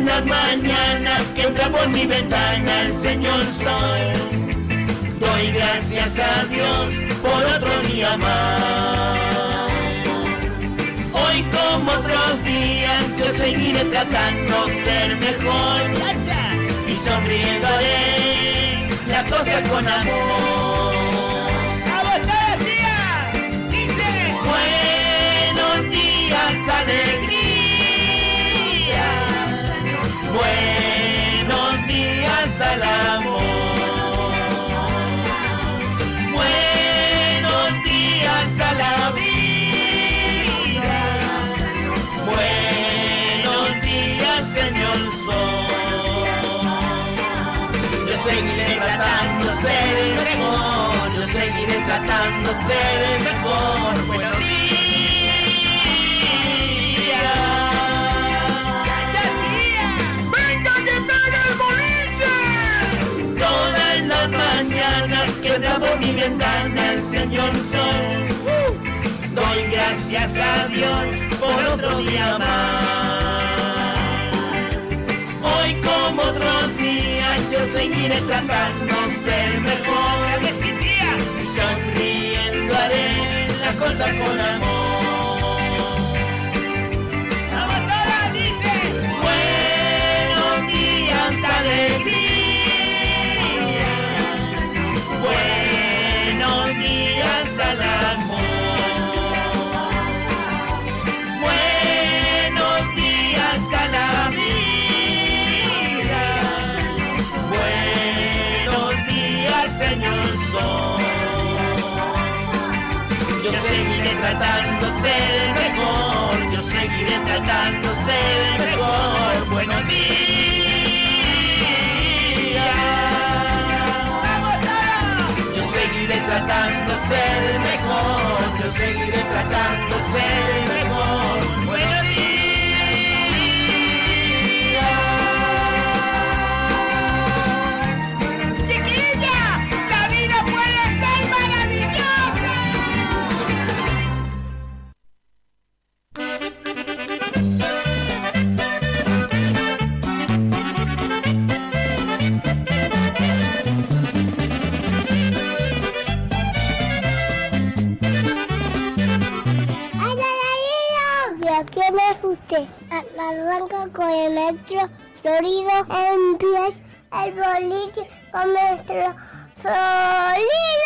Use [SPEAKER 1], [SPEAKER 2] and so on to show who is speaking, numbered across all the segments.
[SPEAKER 1] Todas las mañanas que entra por mi ventana el señor sol. Doy gracias a Dios por otro día más. Hoy como otros días yo seguiré tratando ser mejor y sonriendo haré las cosas con amor. Seguiré tratando de ser el mejor. Yo seguiré tratando de ser el mejor. Buenos días.
[SPEAKER 2] ¡Venga que pega el boliche!
[SPEAKER 1] Todas las mañanas que por mi ventana el señor sol. Doy gracias a Dios por otro día más. Hoy como otros días yo seguiré tratando ser mejor. Y sonriendo haré las cosas con amor. Tratando ser mejor. Yo seguiré tratando ser mejor. Buenos días. Yo seguiré tratando ser mejor. Yo seguiré tratando
[SPEAKER 3] con el metro florido. Empieza el boliche con nuestro florido.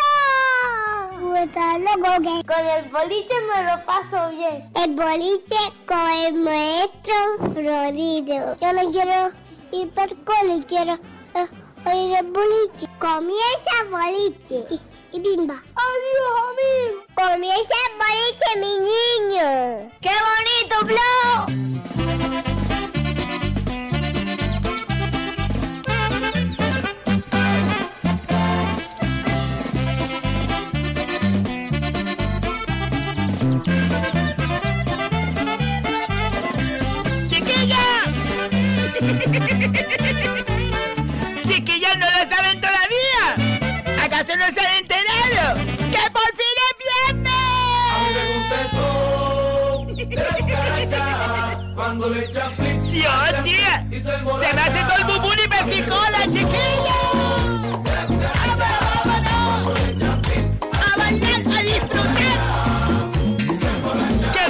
[SPEAKER 3] Loco que con el boliche me lo paso bien. El boliche con el maestro florido. Yo no quiero ir por cole, quiero eh, oír el boliche. Comienza el boliche. Y, y bimba. Adiós, amigo. Comienza el boliche, mi niño. ¡Qué bonito, Flo!
[SPEAKER 2] ¡Se me hace todo el bubún y pesicola, chiquilla! ¡Vámonos! ¡A bailar, a disfrutar! ¡Qué!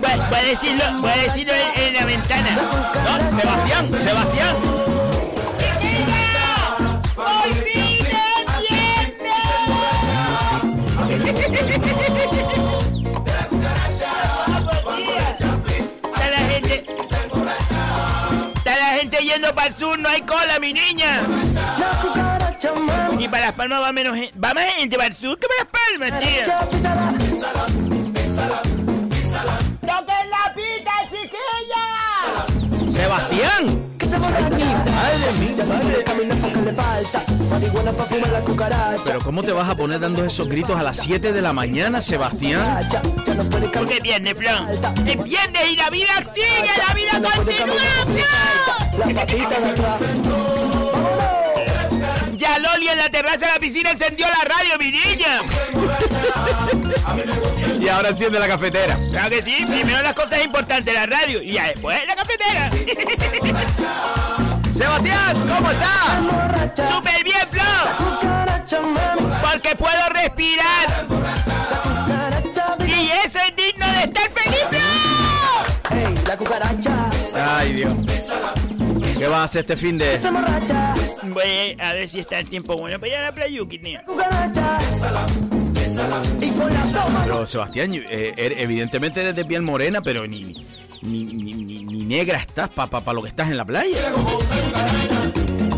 [SPEAKER 2] Voy, voy a decirlo, voy a decirlo en, en la ventana. No, Sebastián, Sebastián. Yendo para el sur, no hay cola, mi niña. Y para Las Palmas va menos gente. Va más gente para el sur que para Las Palmas, tío. ¡Toquen la pita, chiquilla!
[SPEAKER 1] Sebastián. Madre mía, madre. Pero ¿cómo te vas a poner dando esos gritos a las 7 de la mañana, Sebastián?
[SPEAKER 2] Porque Flan. Y la vida sigue, la vida continúa, Flan. Ya Loli en la terraza de la piscina encendió la radio, mi niña.
[SPEAKER 4] Y ahora enciende la cafetera.
[SPEAKER 1] Claro que sí, primero las cosas importantes, la radio y ya después la cafetera.
[SPEAKER 4] Sebastián, ¿cómo estás?
[SPEAKER 1] ¡Súper bien, Flo! Porque puedo respirar. Y eso es digno de estar feliz, Flo.
[SPEAKER 2] La cucaracha
[SPEAKER 4] Ay, Dios. ¿Qué vas a hacer este fin de...?
[SPEAKER 1] Voy a ver si está el tiempo bueno para ir a la playuki, tío.
[SPEAKER 2] Y con la toma.
[SPEAKER 4] Pero Sebastián, eh, er- evidentemente eres de piel morena, pero ni, ni, ni, ni- negra estás para pa, lo que estás en la playa.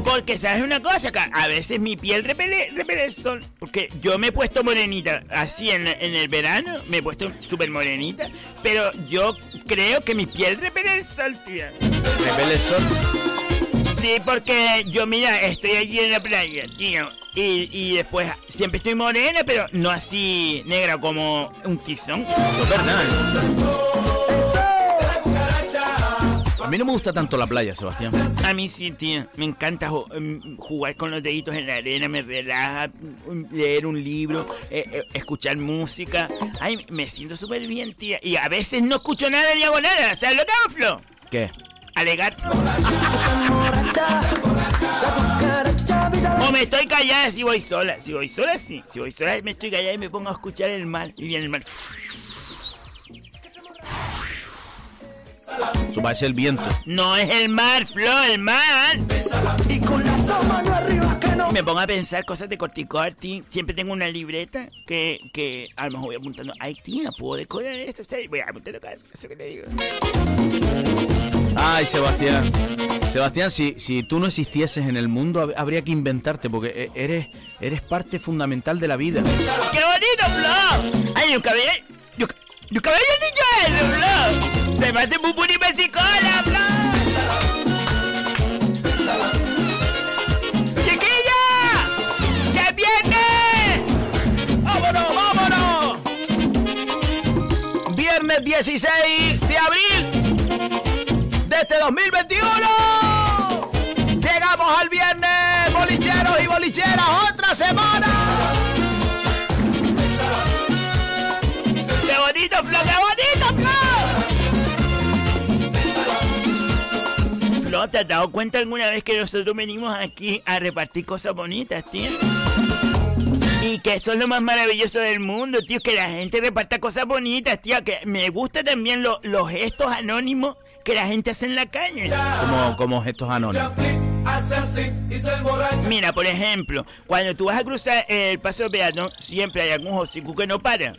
[SPEAKER 1] Porque sabes una cosa, que a veces mi piel repele, repele el sol. Porque yo me he puesto morenita así en, en el verano, me he puesto súper morenita. Pero yo creo que mi piel repele el sol, tía.
[SPEAKER 4] Repele el sol.
[SPEAKER 1] Sí, porque yo, mira, estoy allí en la playa, tío. Y, y después siempre estoy morena, pero no así negra como un
[SPEAKER 4] es verdad. A mí no me gusta tanto la playa, Sebastián.
[SPEAKER 1] A mí sí, tío. Me encanta mm, jugar con los deditos en la arena, me relaja, mm, leer un libro, eh, eh, escuchar música. Ay, me siento súper bien, tía. Y a veces no escucho nada ni hago nada. ¿Sabes lo que hago, Flo?
[SPEAKER 4] ¿Qué?
[SPEAKER 1] Alegar. O me estoy callada si voy sola. Si voy sola, sí. Si voy sola, me estoy callada y me pongo a escuchar el mar. Y viene el mar.
[SPEAKER 4] Eso parece el viento.
[SPEAKER 1] No es el mar, Flo, el mar.
[SPEAKER 2] Y con la toma no arriba que no.
[SPEAKER 1] Me pongo a pensar cosas de corticorti. Siempre tengo una libreta que, que a lo mejor voy apuntando. Ay, tía, puedo decorar esto. Voy apuntando cosas. Eso que te digo.
[SPEAKER 4] Ay, Sebastián. Sebastián, si, si tú no existieses en el mundo, hab- habría que inventarte, porque e- eres, eres parte fundamental de la vida.
[SPEAKER 1] ¡Qué bonito, Flo! Ay, había. Nunca, nunca me había dicho eso, Flo. Se me hace pupuri pesicola, Flo. ¡Chiquilla! ¡Ya viene!
[SPEAKER 4] ¡Vámonos, vámonos! Viernes 16 de abril este 2021. Llegamos al viernes, bolicheros y bolicheras, otra semana.
[SPEAKER 1] ¡Qué bonito, Flo! ¡Qué bonito, Flo! Flo, ¿te has dado cuenta alguna vez que nosotros venimos aquí a repartir cosas bonitas, tío? Y que eso es lo más maravilloso del mundo, tío, que la gente reparta cosas bonitas, tío, que me gusta también lo- los gestos anónimos que la gente hace en la calle.
[SPEAKER 4] Como, como gestos anónimos.
[SPEAKER 1] Mira, por ejemplo, cuando tú vas a cruzar el paso peatón, siempre hay algún hocico que no para.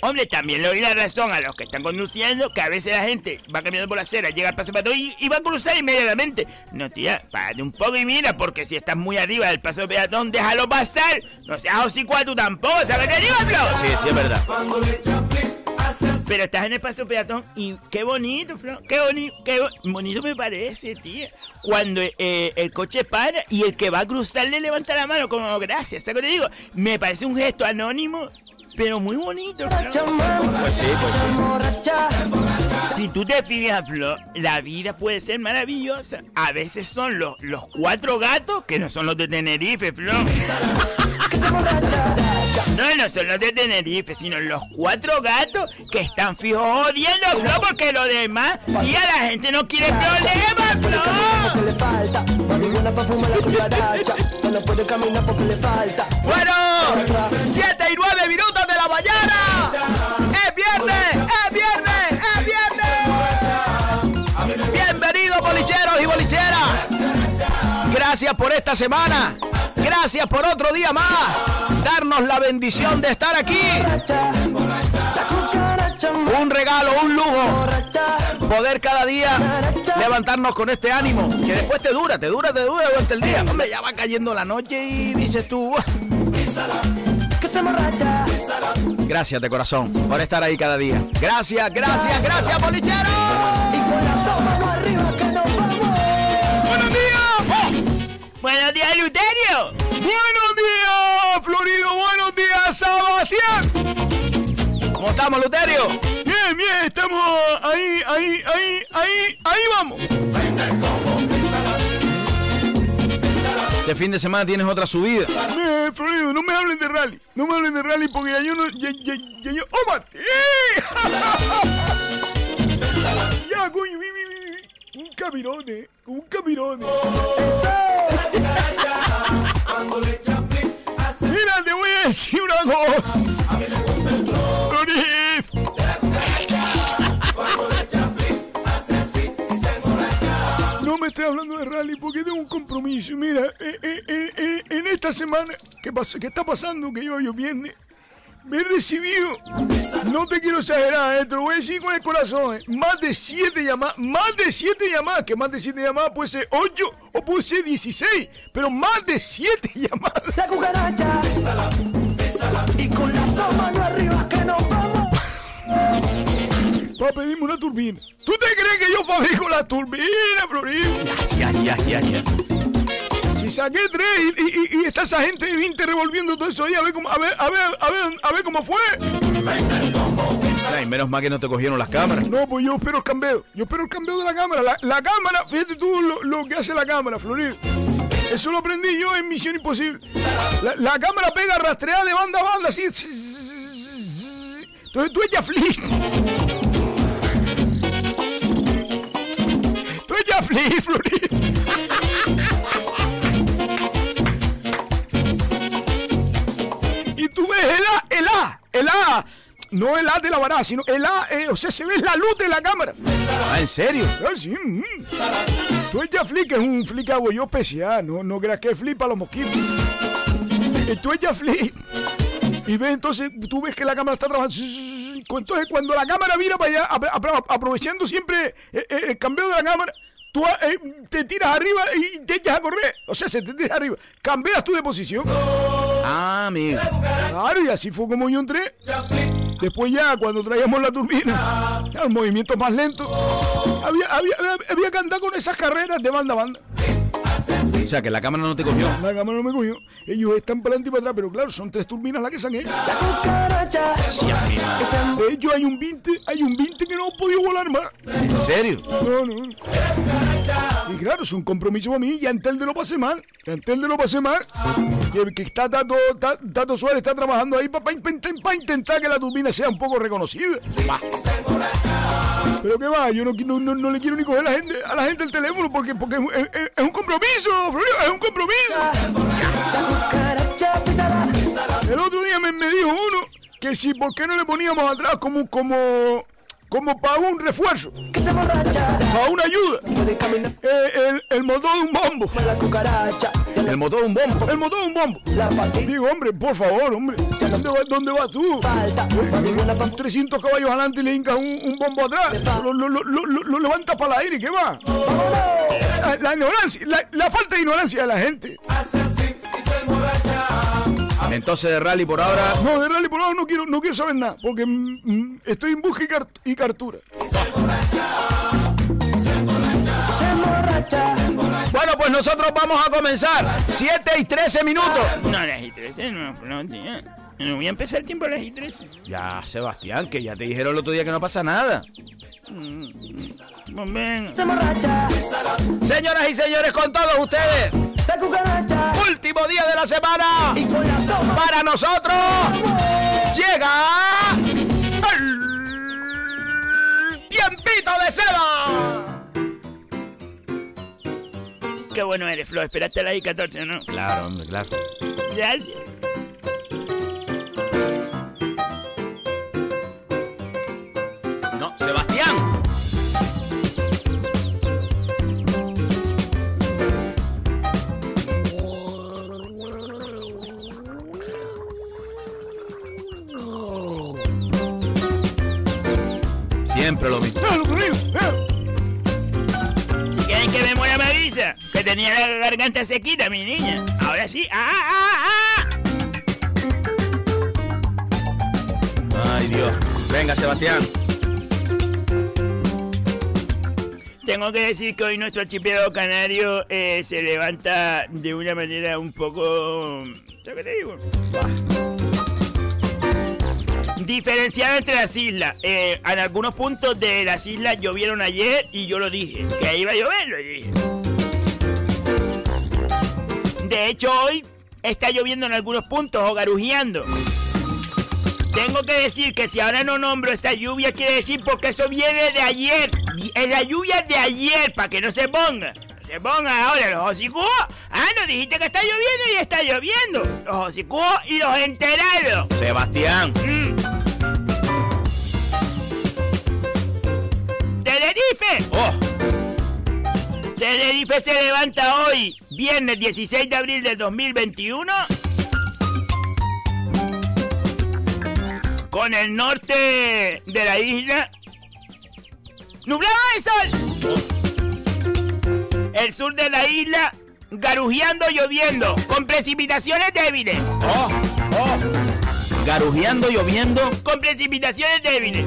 [SPEAKER 1] Hombre, también le doy la razón a los que están conduciendo, que a veces la gente va caminando por la acera, llega al paso peatón y, y va a cruzar inmediatamente. No, tía, párate un poco y mira, porque si estás muy arriba del paso peatón, déjalo pasar. No seas hocico tú tampoco, ¿sabes qué digo?
[SPEAKER 4] Sí, sí, es verdad.
[SPEAKER 1] Pero estás en el paso peatón y qué bonito, Flo. Qué, boni qué bo- bonito me parece, tía. Cuando eh, el coche para y el que va a cruzar le levanta la mano como gracias. ¿Sabes qué te digo? Me parece un gesto anónimo, pero muy bonito, Flo.
[SPEAKER 4] Pues sí, pues sí.
[SPEAKER 1] Si tú te fijas, Flo, la vida puede ser maravillosa. A veces son los, los cuatro gatos, que no son los de Tenerife, Flo. No, no son los de Tenerife, sino los cuatro gatos que están fijos jodiendo, Flo, porque lo demás, tía, la gente no quiere problemas, Flo.
[SPEAKER 4] Bueno, 7 y 9 minutos de la mañana. Es viernes, es viernes, Gracias por esta semana. Gracias por otro día más. Darnos la bendición de estar aquí. Un regalo, un lujo. Poder cada día levantarnos con este ánimo. Que después te dura, te dura, te dura durante el día. Hombre, ya va cayendo la noche y dices tú. Gracias de corazón por estar ahí cada día. Gracias, gracias, gracias, bolichero. Buenos días,
[SPEAKER 1] Luterio.
[SPEAKER 4] Buenos días, Florido. Buenos días, Sebastián. ¿Cómo estamos, Luterio? Bien, bien, estamos ahí, ahí, ahí, ahí, ahí vamos. Este fin de semana tienes otra subida.
[SPEAKER 5] Me, Florido, no me hablen de rally. No me hablen de rally porque ya yo no. Ya, ya, ya yo. ¡Oh, Mati! ya, coño, mi, mi, un camirone. Un camirone. Mira, te voy a decir una cosa.
[SPEAKER 6] Emborracha.
[SPEAKER 5] No me estés hablando de rally porque tengo un compromiso. Mira, eh, eh, eh, eh, en esta semana que, que está pasando, que yo, yo viernes, me he recibido, no te quiero exagerar, eh, te lo voy a decir con el corazón, eh, más de siete llamadas, más de siete llamadas, que más de siete llamadas puede ser ocho o puede ser 16, pero más de siete llamadas.
[SPEAKER 2] La cucaracha. Y con la mano arriba que nos vamos.
[SPEAKER 5] Para pedirme una turbina. ¿Tú te crees que yo fabrico la turbina, Florido?
[SPEAKER 4] Ya, ya, ya, ya.
[SPEAKER 5] Saqué tres y, y- y- y está esa gente de 20 revolviendo todo eso ahí a ver cómo, a ver, a ver, a ver, a ver cómo fue.
[SPEAKER 4] Ay, menos mal que no te cogieron las cámaras.
[SPEAKER 5] No, pues yo espero el cambio. Yo espero el cambio de la cámara. La, la cámara, fíjate tú lo, lo que hace la cámara, Florido. Eso lo aprendí yo en Misión Imposible. La, la cámara pega rastreada de banda a banda, así. Entonces tú echas flip. Tú echas flip, Florido. Tú ves el A, el A, el A. No el A de la vara, sino el A, eh, o sea, se ve la luz de la cámara.
[SPEAKER 4] Ah, ¿en serio?
[SPEAKER 5] Ah, sí, mm. Tú echas flick, es un flick yo especial, no, no creas que para los mosquitos. Eh, Tú echas flick y ves entonces, tú ves que la cámara está trabajando. Entonces, cuando la cámara vira para allá, apro- apro- aprovechando siempre eh, el cambio de la cámara, tú te tiras arriba y te echas a correr. O sea, se te tiras arriba. Cambias tu de posición.
[SPEAKER 4] Ah, amigo.
[SPEAKER 5] Claro, y así fue como yo entré. Después ya, cuando traíamos la turbina, ya, los movimientos más lentos, había, había, había- que andar con esas carreras de banda a banda.
[SPEAKER 4] O sea, que la cámara no te cogió.
[SPEAKER 5] La cámara no me cogió. Ellos están para adelante y para atrás, pero claro, son tres turbinas las que se
[SPEAKER 4] Sí.
[SPEAKER 5] De hecho, hay un 20, hay un 20 que no ha podido volar más.
[SPEAKER 4] ¿En serio?
[SPEAKER 5] No, no. Y claro, es un compromiso para mí. Ya antes de lo pasé mal. Ya antes de lo pasé mal. Que, que está Tato, Ta- Tato Suárez está trabajando ahí para intentar que la turbina sea un poco reconocida. Va. Pero que va, yo no, no, no- no le quiero ni coger a la gente, a la gente el teléfono porque, porque es, un- es- es- es un compromiso, es un compromiso. El otro día me, me dijo uno que si, ¿por qué no le poníamos atrás como, como, como para un refuerzo, para una ayuda? Eh, el, el motor de un bombo.
[SPEAKER 4] El motor de un bombo.
[SPEAKER 5] El motor de un bombo. Digo, hombre, por favor, hombre. ¿Dónde, va- dónde vas tú?
[SPEAKER 2] Pa'
[SPEAKER 5] 300 caballos adelante y le hincas un, un bombo atrás. Lo, lo, lo, lo, lo- lo levantas para el aire, ¿qué va? La, la ignorancia, la, la falta de ignorancia de la gente.
[SPEAKER 4] Entonces de rally por ahora.
[SPEAKER 5] No, de rally por ahora no quiero, no quiero saber nada, porque mm, mm, estoy en busca y, cart- y
[SPEAKER 2] emborracha.
[SPEAKER 4] Bueno, pues nosotros vamos a comenzar. 7 y 13 minutos.
[SPEAKER 5] No, las y 13 no, no, tía. No voy a empezar el tiempo a las y 13.
[SPEAKER 4] Ya, Sebastián, que ya te dijeron el otro día que no pasa nada.
[SPEAKER 5] Pues ven.
[SPEAKER 2] Se emborracha.
[SPEAKER 4] Señoras y señores, con todos ustedes,
[SPEAKER 2] La cucaracha.
[SPEAKER 4] último día de la semana.
[SPEAKER 2] Y con la toma.
[SPEAKER 4] Para nosotros llega el tiempito de seda.
[SPEAKER 5] Qué bueno eres, Flo. Esperaste a las y 14, ¿no?
[SPEAKER 4] Claro, hombre, claro.
[SPEAKER 5] Gracias.
[SPEAKER 4] Sebastián. Siempre lo mismo.
[SPEAKER 5] ¡Ah! Si quieren que me muera, me avisa. Que tenía la garganta sequita, mi niña. Ahora sí. ¡Ah, ah, ah!
[SPEAKER 4] Ay, Dios. Venga, Sebastián.
[SPEAKER 5] Tengo que decir que hoy nuestro archipiélago canario eh, se levanta de una manera un poco... ¿Sabes qué te digo? Diferenciada entre las islas. Eh, en algunos puntos de las islas llovieron ayer y yo lo dije. Que iba a llover, lo dije.
[SPEAKER 1] De hecho, hoy está lloviendo en algunos puntos o garujeando. Tengo que decir que si ahora no nombro esa lluvia, quiere decir porque eso viene de ayer. Es la lluvia de ayer, para que no se ponga. No se ponga ahora los hocicúos. Ah, no dijiste que está lloviendo y está lloviendo. Los hocicúos y los enterados.
[SPEAKER 4] Sebastián.
[SPEAKER 1] Mm. Tenerife.
[SPEAKER 4] Oh,
[SPEAKER 1] Tenerife se levanta hoy, viernes 16 de abril del 2021, con el norte de la isla nublado de sol. El sur de la isla garujeando, lloviendo, con precipitaciones débiles.
[SPEAKER 4] oh, oh. Garujeando, lloviendo.
[SPEAKER 1] Con precipitaciones débiles.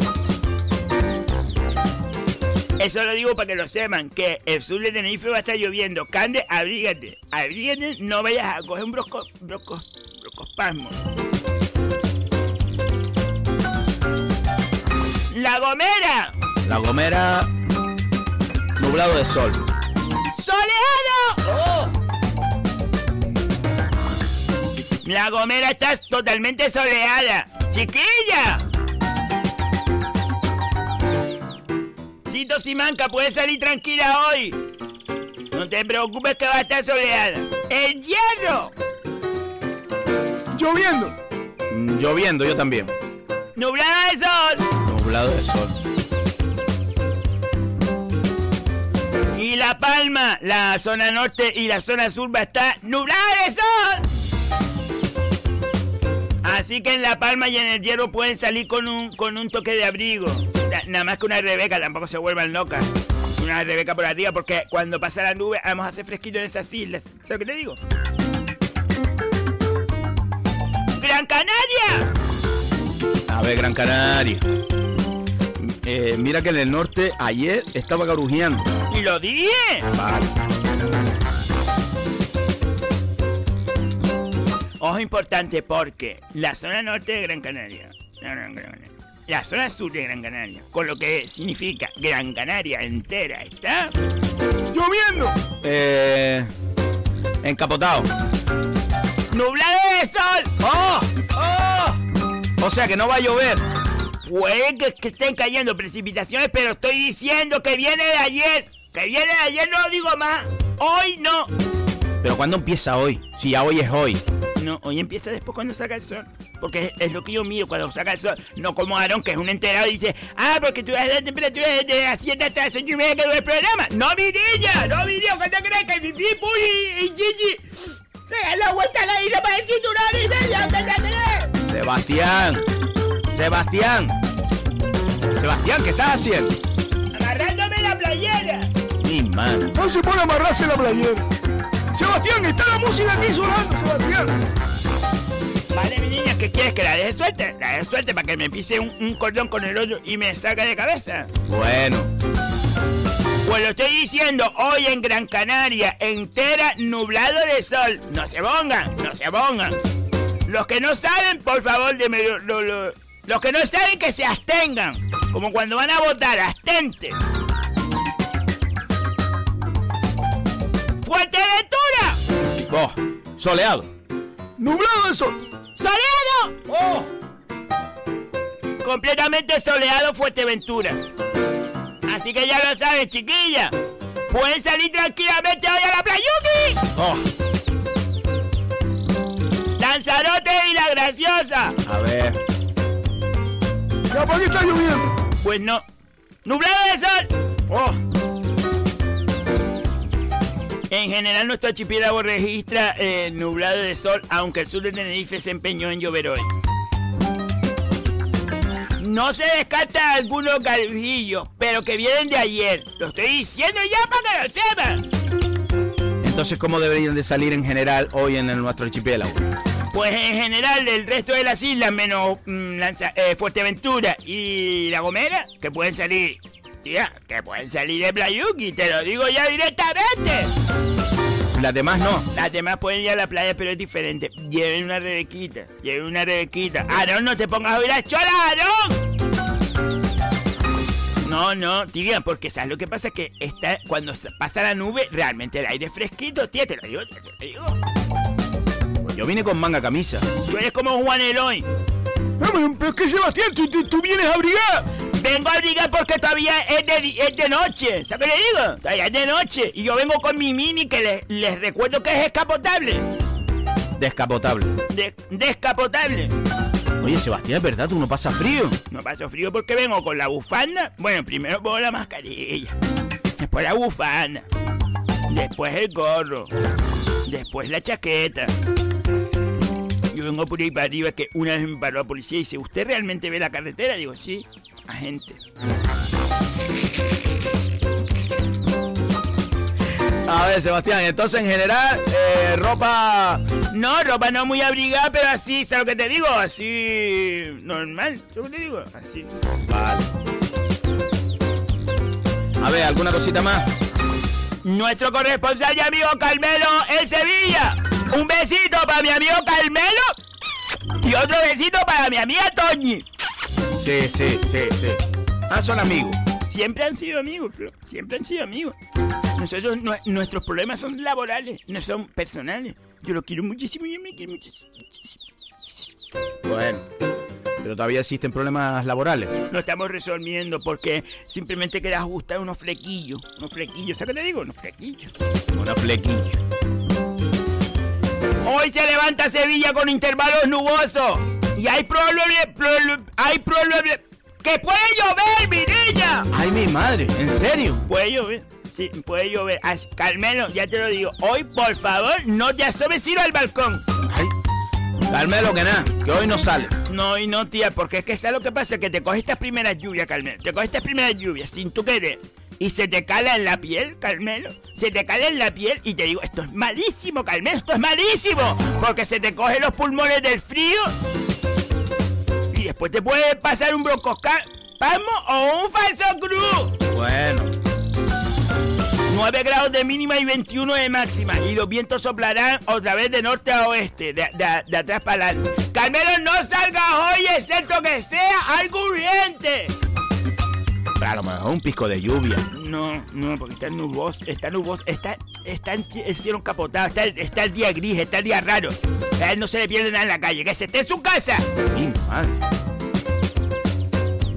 [SPEAKER 1] Eso lo digo para que lo sepan, que el sur de Tenerife va a estar lloviendo. Cande, abrígate. Abrígate, no vayas a coger un brosco, brosco, broscospasmo. La Gomera,
[SPEAKER 4] La Gomera. Nublado de sol.
[SPEAKER 1] soleado. La Gomera está totalmente soleada. Chiquilla. Cito Simanca, puedes salir tranquila hoy. No te preocupes que va a estar soleada. ¡El hierro!
[SPEAKER 4] Lloviendo. Mm, Lloviendo, yo también.
[SPEAKER 1] ¡Nublada de sol!
[SPEAKER 4] Nublado de sol.
[SPEAKER 1] Y La Palma, la zona norte y la zona sur va a estar nublada de sol. Así que en La Palma y en el Hierro pueden salir con un, con un toque de abrigo. Na- nada más que una Rebeca, tampoco se vuelvan locas. Una Rebeca por arriba, porque cuando pasa la nube vamos a hacer fresquito en esas islas. ¿Sabes lo que te digo? ¡Gran Canaria!
[SPEAKER 4] A ver, Gran Canaria. Eh, mira que en el norte ayer estaba garujeando.
[SPEAKER 1] Y lo dije.
[SPEAKER 4] Vale.
[SPEAKER 1] Ojo importante porque la zona norte de Gran Canaria, no, no, Gran Canaria, la zona sur de Gran Canaria, con lo que significa Gran Canaria entera, está
[SPEAKER 4] Lloviendo. Eh, encapotado.
[SPEAKER 1] nublado de sol.
[SPEAKER 4] ¡Oh! ¡Oh! O sea que no va a llover.
[SPEAKER 1] Puede que, que estén cayendo precipitaciones, pero estoy diciendo que viene de ayer. Que viene de ayer, no digo más. Hoy no.
[SPEAKER 4] Pero ¿cuándo empieza hoy? Si ya hoy es hoy.
[SPEAKER 1] No, hoy empieza después cuando saca el sol. Porque es, es lo que yo miro cuando saca el sol. No como Aarón, que es un enterado y dice, ah, porque tú ves la temperatura desde las 7 hasta las 8 y media que dura el programa. No, mi niña, no, mi niña, ¿qué te crees que mi Puli y Gigi se dan la vuelta a la isla para decir una hora y media? ¿Qué te crees?
[SPEAKER 4] Sebastián. Sebastián. Sebastián, ¿qué estás haciendo?
[SPEAKER 1] Agarrándome la playera.
[SPEAKER 4] Mi mano.
[SPEAKER 2] No se pone a amarrarse la playera. Sebastián, está la música aquí sonando, Sebastián.
[SPEAKER 1] Vale, mi niña, ¿qué quieres que la deje suelta? La deje suelta para que me pise un, un cordón con el otro y me salga de cabeza.
[SPEAKER 4] Bueno.
[SPEAKER 1] Pues lo estoy diciendo, hoy en Gran Canaria, entera nublado de sol. No se pongan, no se pongan. Los que no saben, por favor, lo- lo- lo- los que no saben que se abstengan. Como cuando van a votar, abstente. ¡Fuerteventura!
[SPEAKER 4] Oh, soleado.
[SPEAKER 2] Nublado de sol.
[SPEAKER 1] ¡Soleado!
[SPEAKER 4] Oh.
[SPEAKER 1] Completamente soleado Fuerteventura. Así que ya lo saben, chiquilla. Pueden salir tranquilamente hoy a la playuki.
[SPEAKER 4] Oh.
[SPEAKER 1] Lanzarote y la graciosa.
[SPEAKER 4] A ver.
[SPEAKER 2] Ya qué está lloviendo.
[SPEAKER 1] Pues no. Nublado de sol.
[SPEAKER 4] Oh.
[SPEAKER 1] En general nuestro archipiélago registra eh, nublado de sol, aunque el sur de Tenerife se empeñó en llover hoy. No se descarta algunos galvillos, pero que vienen de ayer. Lo estoy diciendo ya para que lo sepan.
[SPEAKER 4] Entonces, ¿cómo deberían de salir en general hoy en el- nuestro archipiélago?
[SPEAKER 1] Pues en general del resto de las islas, menos mm, Lanza- eh, Fuerteventura y La Gomera, que pueden salir, tía, que pueden salir de Playuki, te lo digo ya directamente.
[SPEAKER 4] Las demás no.
[SPEAKER 1] Las demás pueden ir a la playa, pero es diferente. Lleven una rebequita, lleven una rebequita. Aarón, no te pongas a oír a chola, Aarón. No, no, tía, porque sabes lo que pasa que está, cuando pasa la nube, realmente el aire es fresquito, tía, te lo digo, te lo digo.
[SPEAKER 4] Yo vine con manga camisa.
[SPEAKER 1] Tú eres como Juan Eloy.
[SPEAKER 4] Pero es que Sebastián, tú, tú, tú vienes a abrigar.
[SPEAKER 1] Vengo a abrigar porque todavía es de, es de noche. ¿Sabes qué le digo? Todavía es de noche. Y yo vengo con mi mini que les, les recuerdo que es escapotable.
[SPEAKER 4] Descapotable.
[SPEAKER 1] De- descapotable.
[SPEAKER 4] Oye, Sebastián, verdad, tú no pasas frío.
[SPEAKER 1] No paso frío porque vengo con la bufanda. Bueno, primero pongo la mascarilla. Después la bufanda. Después el gorro. Después la chaqueta. Yo vengo por ahí para arriba que una vez me paró la policía y dice, ¿usted realmente ve la carretera? Digo, sí, agente.
[SPEAKER 4] A ver, Sebastián, entonces en general, eh, ropa.
[SPEAKER 1] No, ropa no muy abrigada, pero así, ¿sabes lo que te digo? Así, normal, ¿sabes lo que te digo? Así.
[SPEAKER 4] Vale. A ver, ¿alguna cosita más?
[SPEAKER 1] Nuestro corresponsal y amigo Carmelo en Sevilla. Un besito para mi amigo Carmelo y otro besito para mi amiga Toñi.
[SPEAKER 4] Sí, sí, sí, sí. Ah, son amigos.
[SPEAKER 1] Siempre han sido amigos, Flo. Siempre han sido amigos. Nosotros, nue- nuestros problemas son laborales, no son personales. Yo lo quiero muchísimo y él me quiere muchísimo. muchísimo.
[SPEAKER 4] Bueno. Pero todavía existen problemas laborales.
[SPEAKER 1] Lo estamos resolviendo porque simplemente quería ajustar unos flequillos. Unos flequillos, ¿sabes qué te digo? Unos flequillos.
[SPEAKER 4] Una flequilla.
[SPEAKER 1] Hoy se levanta Sevilla con intervalos nubosos. Y hay problemas. hay problemas. ¡Que puede llover, mi niña!
[SPEAKER 4] Ay, mi madre, ¿en serio?
[SPEAKER 1] Puede llover. Sí, puede llover. Carmelo, ya te lo digo. Hoy, por favor, no te asomes ir al balcón.
[SPEAKER 4] Ay. Carmelo, que nada, que hoy no sale.
[SPEAKER 1] No, y no, tía, porque es que ¿sabes lo que pasa? Que te coges estas primeras lluvias, Carmelo. Te coges estas primeras lluvias sin tú querer. Y se te cala en la piel, Carmelo. Se te cala en la piel y te digo, esto es malísimo, Carmelo, esto es malísimo. Porque se te cogen los pulmones del frío. Y después te puede pasar un broncopasmo o un falso cruz.
[SPEAKER 4] Bueno.
[SPEAKER 1] 9 grados de mínima y 21 de máxima. Y los vientos soplarán otra vez de norte a oeste, de, de- de atrás para adelante. Carmelo, no salgas hoy, excepto que sea algo urgente.
[SPEAKER 4] Claro, mejor un pisco de lluvia.
[SPEAKER 1] No, no, porque está nuboso, está nuboso, está, está el el cielo encapotado, está, está el día gris, está el día raro. A él no se le pierde nada en la calle, que se esté en su casa.
[SPEAKER 4] Mi madre.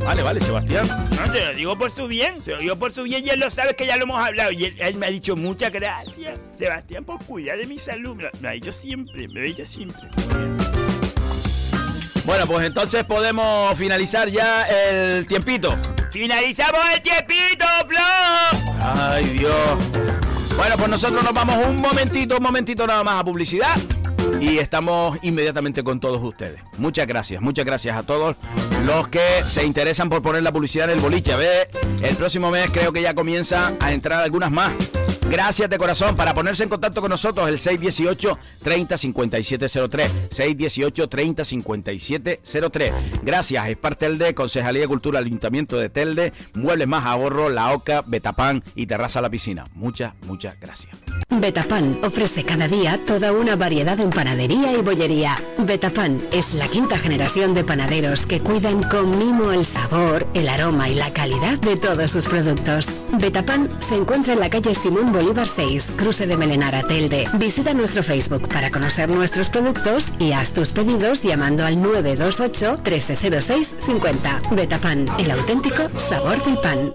[SPEAKER 4] Vale, vale, Sebastián.
[SPEAKER 1] No, te lo digo por su bien, te lo digo por su bien y él lo sabe que ya lo hemos hablado. Y él, él me ha dicho muchas gracias, Sebastián, por cuidar de mi salud. Me lo, me lo ha dicho siempre, me lo ha dicho siempre.
[SPEAKER 4] Bueno, pues entonces podemos finalizar ya el tiempito.
[SPEAKER 1] Finalizamos el tiempito, Flo.
[SPEAKER 4] Ay, Dios. Bueno, pues nosotros nos vamos un momentito, un momentito nada más a publicidad. Y estamos inmediatamente con todos ustedes. Muchas gracias, muchas gracias a todos los que se interesan por poner la publicidad en el boliche. A ver, el próximo mes creo que ya comienza a entrar algunas más. Gracias de corazón. Para ponerse en contacto con nosotros, el 618 30 5703. 618 30 5703. Gracias, es parte de Concejalía de Cultura, Ayuntamiento de Telde, Muebles Más Ahorro, La Oca, Betapán y Terraza la Piscina. Muchas, muchas gracias.
[SPEAKER 7] Betapan ofrece cada día toda una variedad en panadería y bollería. Betapan es la quinta generación de panaderos que cuidan con mimo el sabor, el aroma y la calidad de todos sus productos. Betapan se encuentra en la calle Simón 6, cruce de Melenara, Telde. Visita nuestro Facebook para conocer nuestros productos y haz tus pedidos llamando al 928 1306 50. Betapan, el auténtico sabor del pan.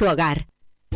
[SPEAKER 8] tu hogar.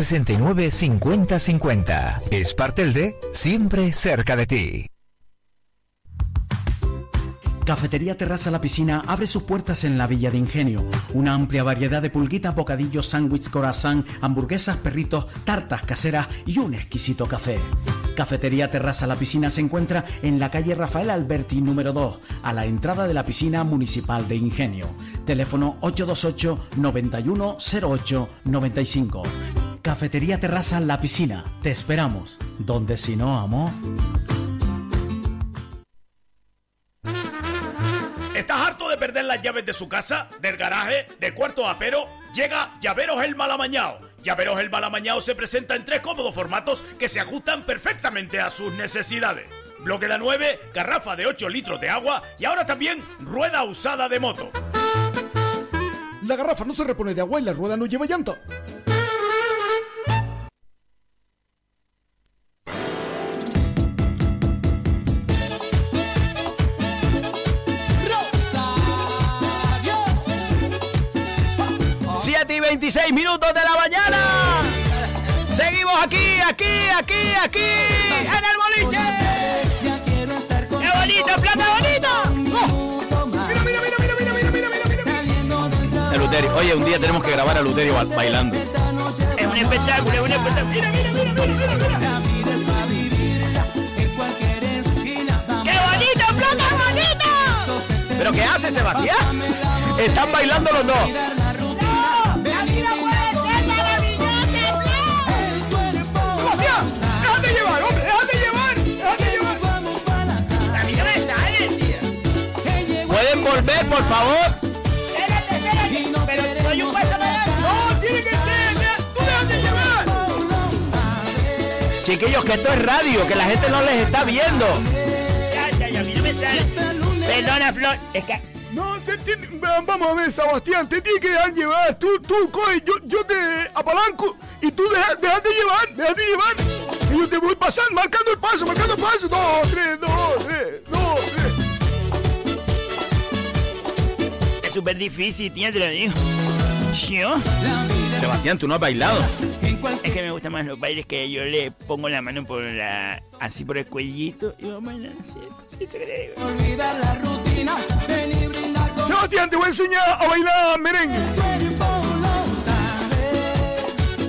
[SPEAKER 9] 69 50 50. Espartelde, siempre cerca de ti.
[SPEAKER 10] Cafetería Terraza La Piscina abre sus puertas en la Villa de Ingenio. Una amplia variedad de pulguitas, bocadillos, sándwiches, corazón, hamburguesas, perritos, tartas caseras y un exquisito café. Cafetería Terraza La Piscina se encuentra en la calle Rafael Alberti número 2, a la entrada de la piscina municipal de Ingenio. Teléfono 828 9108 95. Cafetería Terraza La Piscina. Te esperamos. Donde si no, amo.
[SPEAKER 11] ¿Estás harto de perder las llaves de su casa, del garaje, del cuarto apero? Llega Llaveros el Malamañao. Llaveros el Malamañao se presenta en tres cómodos formatos que se ajustan perfectamente a sus necesidades. Bloque de 9, garrafa de 8 litros de agua y ahora también rueda usada de moto.
[SPEAKER 5] La garrafa no se repone de agua y la rueda no lleva llanta.
[SPEAKER 4] Y 26 minutos de la mañana. Seguimos aquí, aquí, aquí, aquí, en el boliche. ¡Qué bonito, plata bonito! Oh. Mira, mira, mira, mira, mira, mira, mira, mira. El Luterio. Oye, un día tenemos que grabar a Luterio ba- bailando.
[SPEAKER 1] Es un espectáculo, es un espectáculo. Mira, mira, mira, mira, mira, mira. ¡Qué bonito, plata bonito!
[SPEAKER 4] ¿Pero qué hace Sebastián? Están bailando los dos. Por favor?
[SPEAKER 1] Espérate, espérate. Pero soy un paso para ¡No! ¡Tiene que ser! ¡Tú déjate llevar!
[SPEAKER 4] Chiquillos, que esto es radio, que la gente no les está viendo.
[SPEAKER 1] Ya, ya, ya, a mí no me sale. Perdona, Flor. Es que...
[SPEAKER 5] No, se tiene- va- vamos a ver, Sebastián, te tienes que dejar llevar. Tú, tú, coge, yo, yo te apalanco y tú deja, déjate llevar, déjate llevar. Y yo te voy pasando, marcando el paso, marcando el paso. Dos, tres, dos, tres, dos, tres.
[SPEAKER 1] Es súper difícil, tío, te lo digo. ¿Yo?
[SPEAKER 4] Sebastián, tú no has bailado.
[SPEAKER 1] Es que me gustan más los bailes que yo le pongo la mano por la... Así por el cuellito y vamos bailando así. Sí, se cree.
[SPEAKER 5] Sebastián, te voy a enseñar a bailar merengue.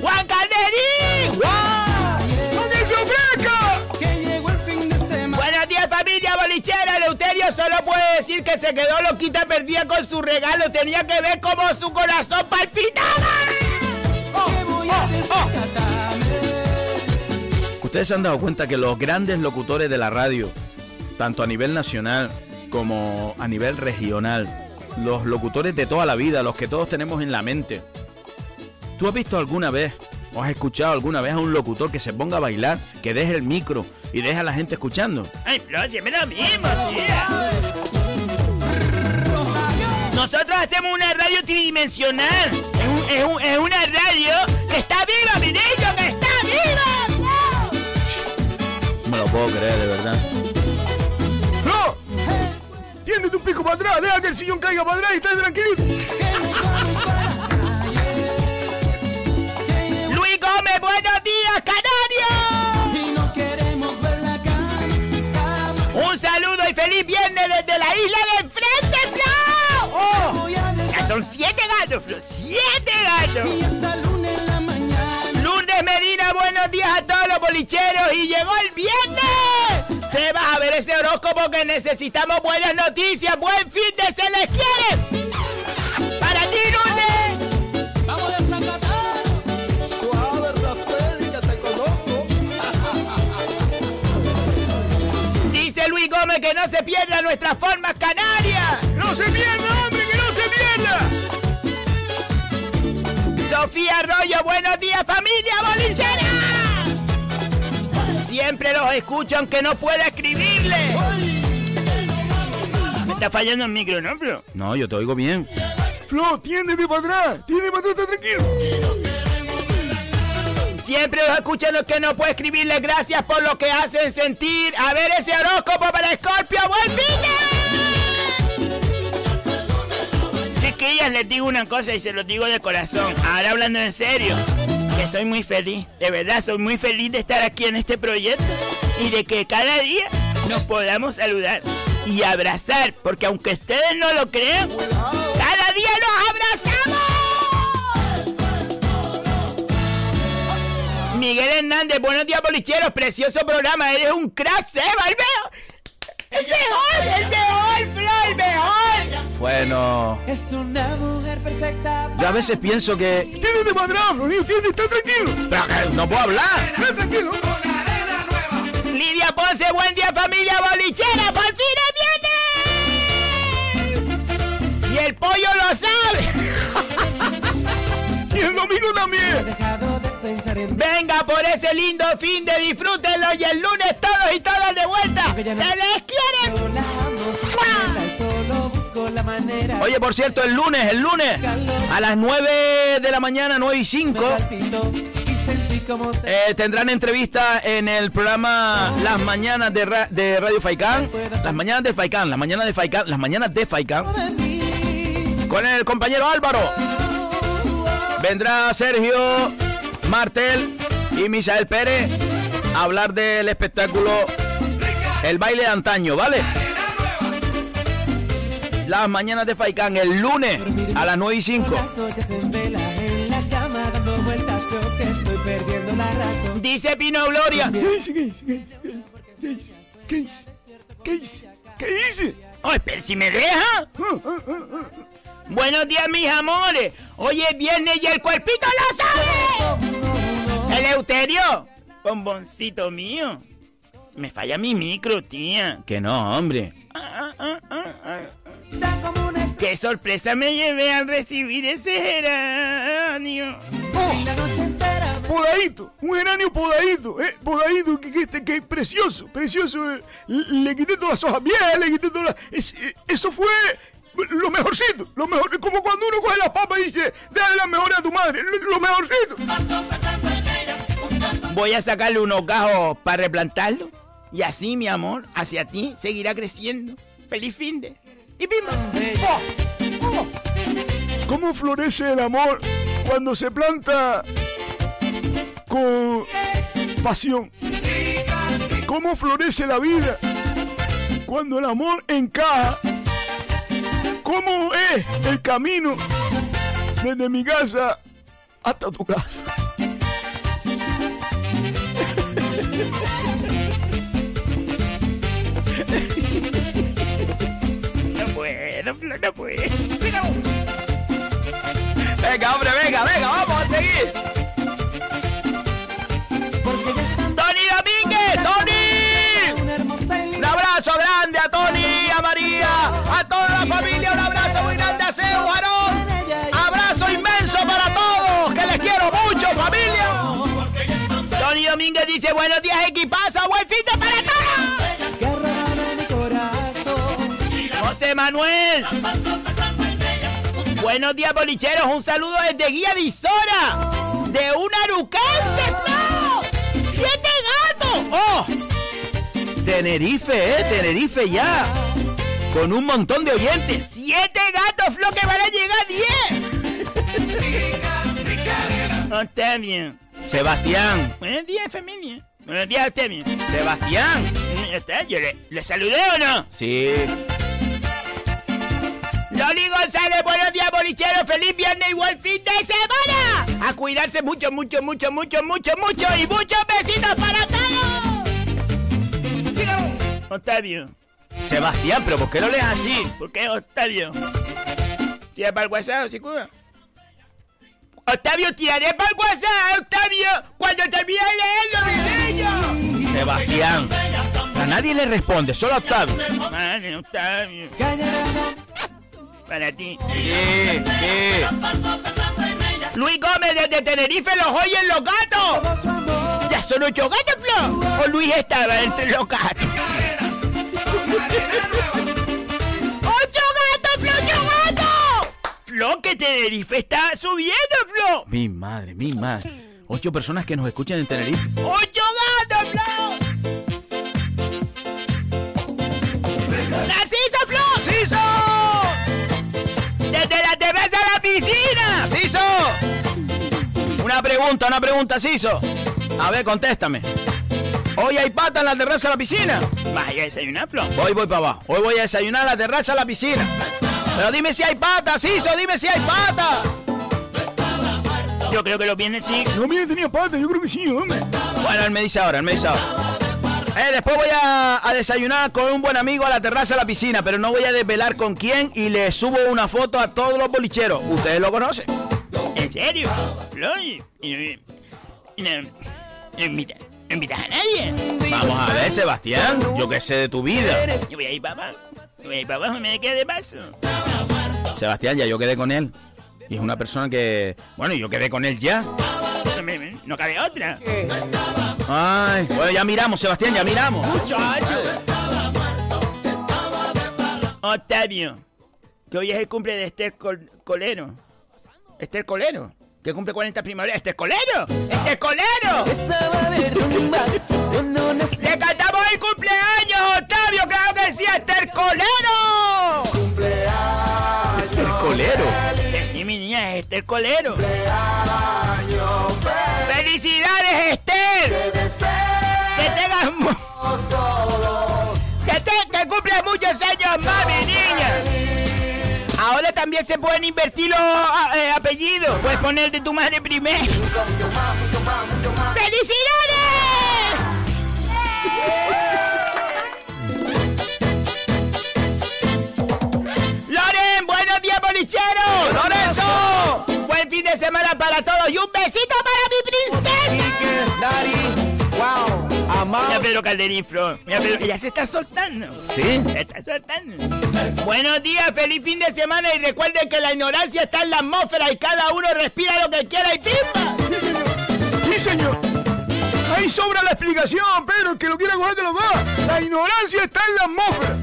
[SPEAKER 1] ¡Juan Calderín!
[SPEAKER 5] ¡Dónde
[SPEAKER 1] solo puede decir que se quedó loquita perdida con su regalo, tenía que ver cómo su corazón palpitaba.
[SPEAKER 4] Ustedes se han dado cuenta que los grandes locutores de la radio, tanto a nivel nacional como a nivel regional, los locutores de toda la vida, los que todos tenemos en la mente, ¿tú has visto alguna vez o has escuchado alguna vez a un locutor que se ponga a bailar, que deje el micro y deje a la gente escuchando?
[SPEAKER 1] Ay, Flor, siempre lo mismo, tía. Nosotros hacemos una radio tridimensional. Es, un- es un- es una radio que está viva, mi niño, que está viva.
[SPEAKER 4] No me lo puedo creer, de verdad.
[SPEAKER 5] ¡No! Tiende tu pico para atrás, deja que el sillón caiga para atrás y estés tranquilito.
[SPEAKER 1] Luis Gómez, buenos días, Canarios. Un saludo y feliz viernes desde la isla de enfrente, son siete gatos, Flo, siete gatos. Lourdes Medina, buenos días a todos los bolicheros y llegó el viernes. Se va a ver ese horóscopo que necesitamos buenas noticias. Buen fin de se les quiere. Para ti, Lourdes.
[SPEAKER 12] Vamos de
[SPEAKER 2] Suave, Rafael, que te conozco.
[SPEAKER 1] Dice Luis Gómez que no se pierda nuestras formas canarias.
[SPEAKER 5] ¡No se pierda, hombre,
[SPEAKER 1] Sofía Arroyo, buenos días familia bolichera. Siempre los escucho aunque no pueda escribirle. Me está fallando el micro, ¿no, Flo?
[SPEAKER 4] No, yo te oigo bien.
[SPEAKER 5] Flo, para atrás, para atrás, tranquilo.
[SPEAKER 1] Siempre los escucho los que no puedo escribirle. Gracias por lo que hacen sentir. A ver ese horóscopo para Scorpio. ¡Buen fin! Les digo una cosa y se lo digo de corazón. Ahora hablando en serio. Que soy muy feliz. De verdad, soy muy feliz de estar aquí en este proyecto. Y de que cada día nos podamos saludar. y abrazar, porque aunque ustedes no lo crean, cada día nos abrazamos. Miguel Hernández, buenos días, bolicheros, precioso programa, eres un crack, el mejor, el mejor, el mejor, Flo, el mejor.
[SPEAKER 4] Bueno,
[SPEAKER 2] Es una mujer perfecta.
[SPEAKER 4] yo a veces pienso que...
[SPEAKER 5] Tienes madrazo, niño, tienes, está tranquilo.
[SPEAKER 4] Pero que no puedo hablar.
[SPEAKER 5] Está tranquilo.
[SPEAKER 1] Lidia Ponce, buen día familia bolichera, por fin es viernes. Y el pollo lo sabe.
[SPEAKER 5] Y el domingo también.
[SPEAKER 2] De
[SPEAKER 1] Venga por ese lindo fin de disfrútenlo y el lunes todos y todas de vuelta. Se les quiere.
[SPEAKER 4] Oye, por cierto, el lunes, el lunes, a las 9 de la mañana, 9 y 5,
[SPEAKER 2] Palpito y sentí como te
[SPEAKER 4] eh, tendrán entrevista en el programa Las Mañanas de, Ra- de Radio Faicán. Las Mañanas de Faicán, las Mañanas de Faicán, las Mañanas de Faicán. Con el compañero Álvaro. Vendrá Sergio Martel y Misael Pérez a hablar del espectáculo El baile de antaño, ¿vale? Las mañanas de Faicán el lunes a las 9 y 5.
[SPEAKER 2] las noches en vela en la cama dando vueltas. Creo que estoy perdiendo la razón.
[SPEAKER 1] Dice Pino Gloria.
[SPEAKER 5] ¿Qué hice? ¿Qué hice? ¿Qué hice? ¿Qué hice? ¿Qué hice? ¿Qué hice?
[SPEAKER 1] Ay, pero si me deja. Buenos días, mis amores. Hoy es viernes y el cuerpito lo sabe. Eleuterio, bomboncito mío. Me falla mi micro, tía.
[SPEAKER 4] Que no, hombre.
[SPEAKER 1] Ah, ah, ah, ah, ah. Qué sorpresa me llevé al recibir ese geranio.
[SPEAKER 5] Podadito, un geranio podadito, eh, podadito, que, que, que precioso, precioso. eh. Le, quité todas las hojas viejas, le quité todas las... es- eh, eso fue lo mejorcito, lo mejor, como cuando uno coge las papas y dice, dale la mejor a tu madre, lo, lo mejorcito.
[SPEAKER 1] Voy a sacarle unos gajos para replantarlo. Y así, mi amor, hacia ti seguirá creciendo. Feliz fin de. Y. Oh,
[SPEAKER 5] ¿Cómo florece el amor cuando se planta con pasión? ¿Cómo florece la vida cuando el amor encaja? ¿Cómo es el camino desde mi casa hasta tu casa?
[SPEAKER 1] No puedo.
[SPEAKER 4] Venga, hombre, venga, venga, vamos a seguir.
[SPEAKER 1] ¡Tony Domínguez! ¡Tony!
[SPEAKER 4] Un abrazo grande a Tony, a María, a toda la familia. Un abrazo muy grande a Seu, Aarón. Abrazo inmenso para todos. Que les quiero mucho, familia.
[SPEAKER 1] Tony Domínguez dice: Buenos días, equipazo. Manuel. Buenos días, bolicheros. Un saludo desde Guía de Isora. De un aruquense, Flo. ¡Siete gatos!
[SPEAKER 4] ¡Oh! Tenerife, ¿eh? Tenerife ya. Con un montón de oyentes.
[SPEAKER 1] ¡Siete gatos, Flo, que van a llegar a diez! No está bien.
[SPEAKER 4] Sebastián.
[SPEAKER 1] Buenos días, familia. Buenos días, bien.
[SPEAKER 4] Sebastián.
[SPEAKER 1] Está, le saludé o no.
[SPEAKER 4] Sí.
[SPEAKER 1] Loli González, buenos días, bolicheros. Feliz viernes y buen fin de semana. A cuidarse mucho, mucho, mucho, mucho, mucho, mucho. Y muchos besitos para todos. Octavio.
[SPEAKER 4] Sebastián, pero ¿por qué lo lees así?
[SPEAKER 1] ¿Por qué Octavio? ¿Tira para el WhatsApp, si cuba? Octavio, tiraré para el WhatsApp, Octavio, cuando termine de leerlo, mi.
[SPEAKER 4] Sebastián. A nadie le responde, solo a Octavio.
[SPEAKER 1] Vale, Octavio. Para ti.
[SPEAKER 4] Sí, sí.
[SPEAKER 1] Luis Gómez desde Tenerife los oyen los gatos. ¿Ya son ocho gatos, Flo? ¿O Luis estaba entre los gatos? ¡Ocho gatos, Flo, ocho gatos! Flo, que Tenerife está subiendo, Flo.
[SPEAKER 4] Mi madre, mi madre. Ocho personas que nos escuchan en Tenerife.
[SPEAKER 1] ¡Ocho gatos, Flo! ¡Narciso, Flo!
[SPEAKER 4] Una pregunta, una pregunta, Ciso. A ver, contéstame. Hoy hay pata en la terraza de la piscina.
[SPEAKER 1] ¿Vas a desayunar, Flo?
[SPEAKER 4] Hoy voy para abajo. Hoy voy a desayunar a la terraza de la piscina. Pero dime si hay pata, Siso, dime si hay pata.
[SPEAKER 1] Yo creo que los viernes sí.
[SPEAKER 5] No, mira, tenía pata, yo creo que sí, hombre.
[SPEAKER 4] Bueno, él me dice ahora, él me dice ahora. Eh, después voy a, a desayunar con un buen amigo a la terraza de la piscina, pero no voy a desvelar con quién y le subo una foto a todos los bolicheros. Ustedes lo conocen.
[SPEAKER 1] ¿En serio? Flo, y, no, no invita- no invitas a nadie.
[SPEAKER 4] Vamos a ver, Sebastián. Yo qué sé de tu vida.
[SPEAKER 1] Yo voy a ir para abajo. Voy a ir para abajo y me quedé de paso.
[SPEAKER 4] Sebastián, ya yo quedé con él. Y es una persona que. Bueno, yo quedé con él ya.
[SPEAKER 1] No, no cabe otra.
[SPEAKER 4] Ay, bueno, ya miramos, Sebastián, ya miramos.
[SPEAKER 1] Octavio, que hoy es el cumple de Esther Col- Colero. Esther Colero, que cumple 40 primavera. ¡Esther Colero! ¡Esther Colero!
[SPEAKER 2] Estaba de rumba cuando nací.
[SPEAKER 1] ¡Le cantamos el cumpleaños, Octavio! ¡Claro que sí, Esther Colero!
[SPEAKER 4] El colero.
[SPEAKER 1] Que sí, mi niña, es Esther Colero. ¡Felicidades, Esther! ¡Que tengas... mu- ¡Que, te, que cumplas muchos años más, mi niña! Ahora también se pueden invertir los a- eh, apellidos. Puedes poner de tu madre primero. ¡Felicidades! ¡Loren! ¡Buenos días, bolicheros! ¡Lorenzo! ¡Buen fin de semana para todos! Mira Pedro Calderín, Flor. Mira Pedro, ella se está soltando.
[SPEAKER 4] ¿Sí?
[SPEAKER 1] Se está soltando. Buenos días, feliz fin de semana y recuerden que la ignorancia está en la atmósfera y cada uno respira lo que quiera y pimba.
[SPEAKER 5] Sí, señor. Ahí sobra la explicación, Pedro. El que lo quiera coger te lo da. La ignorancia está en la atmósfera.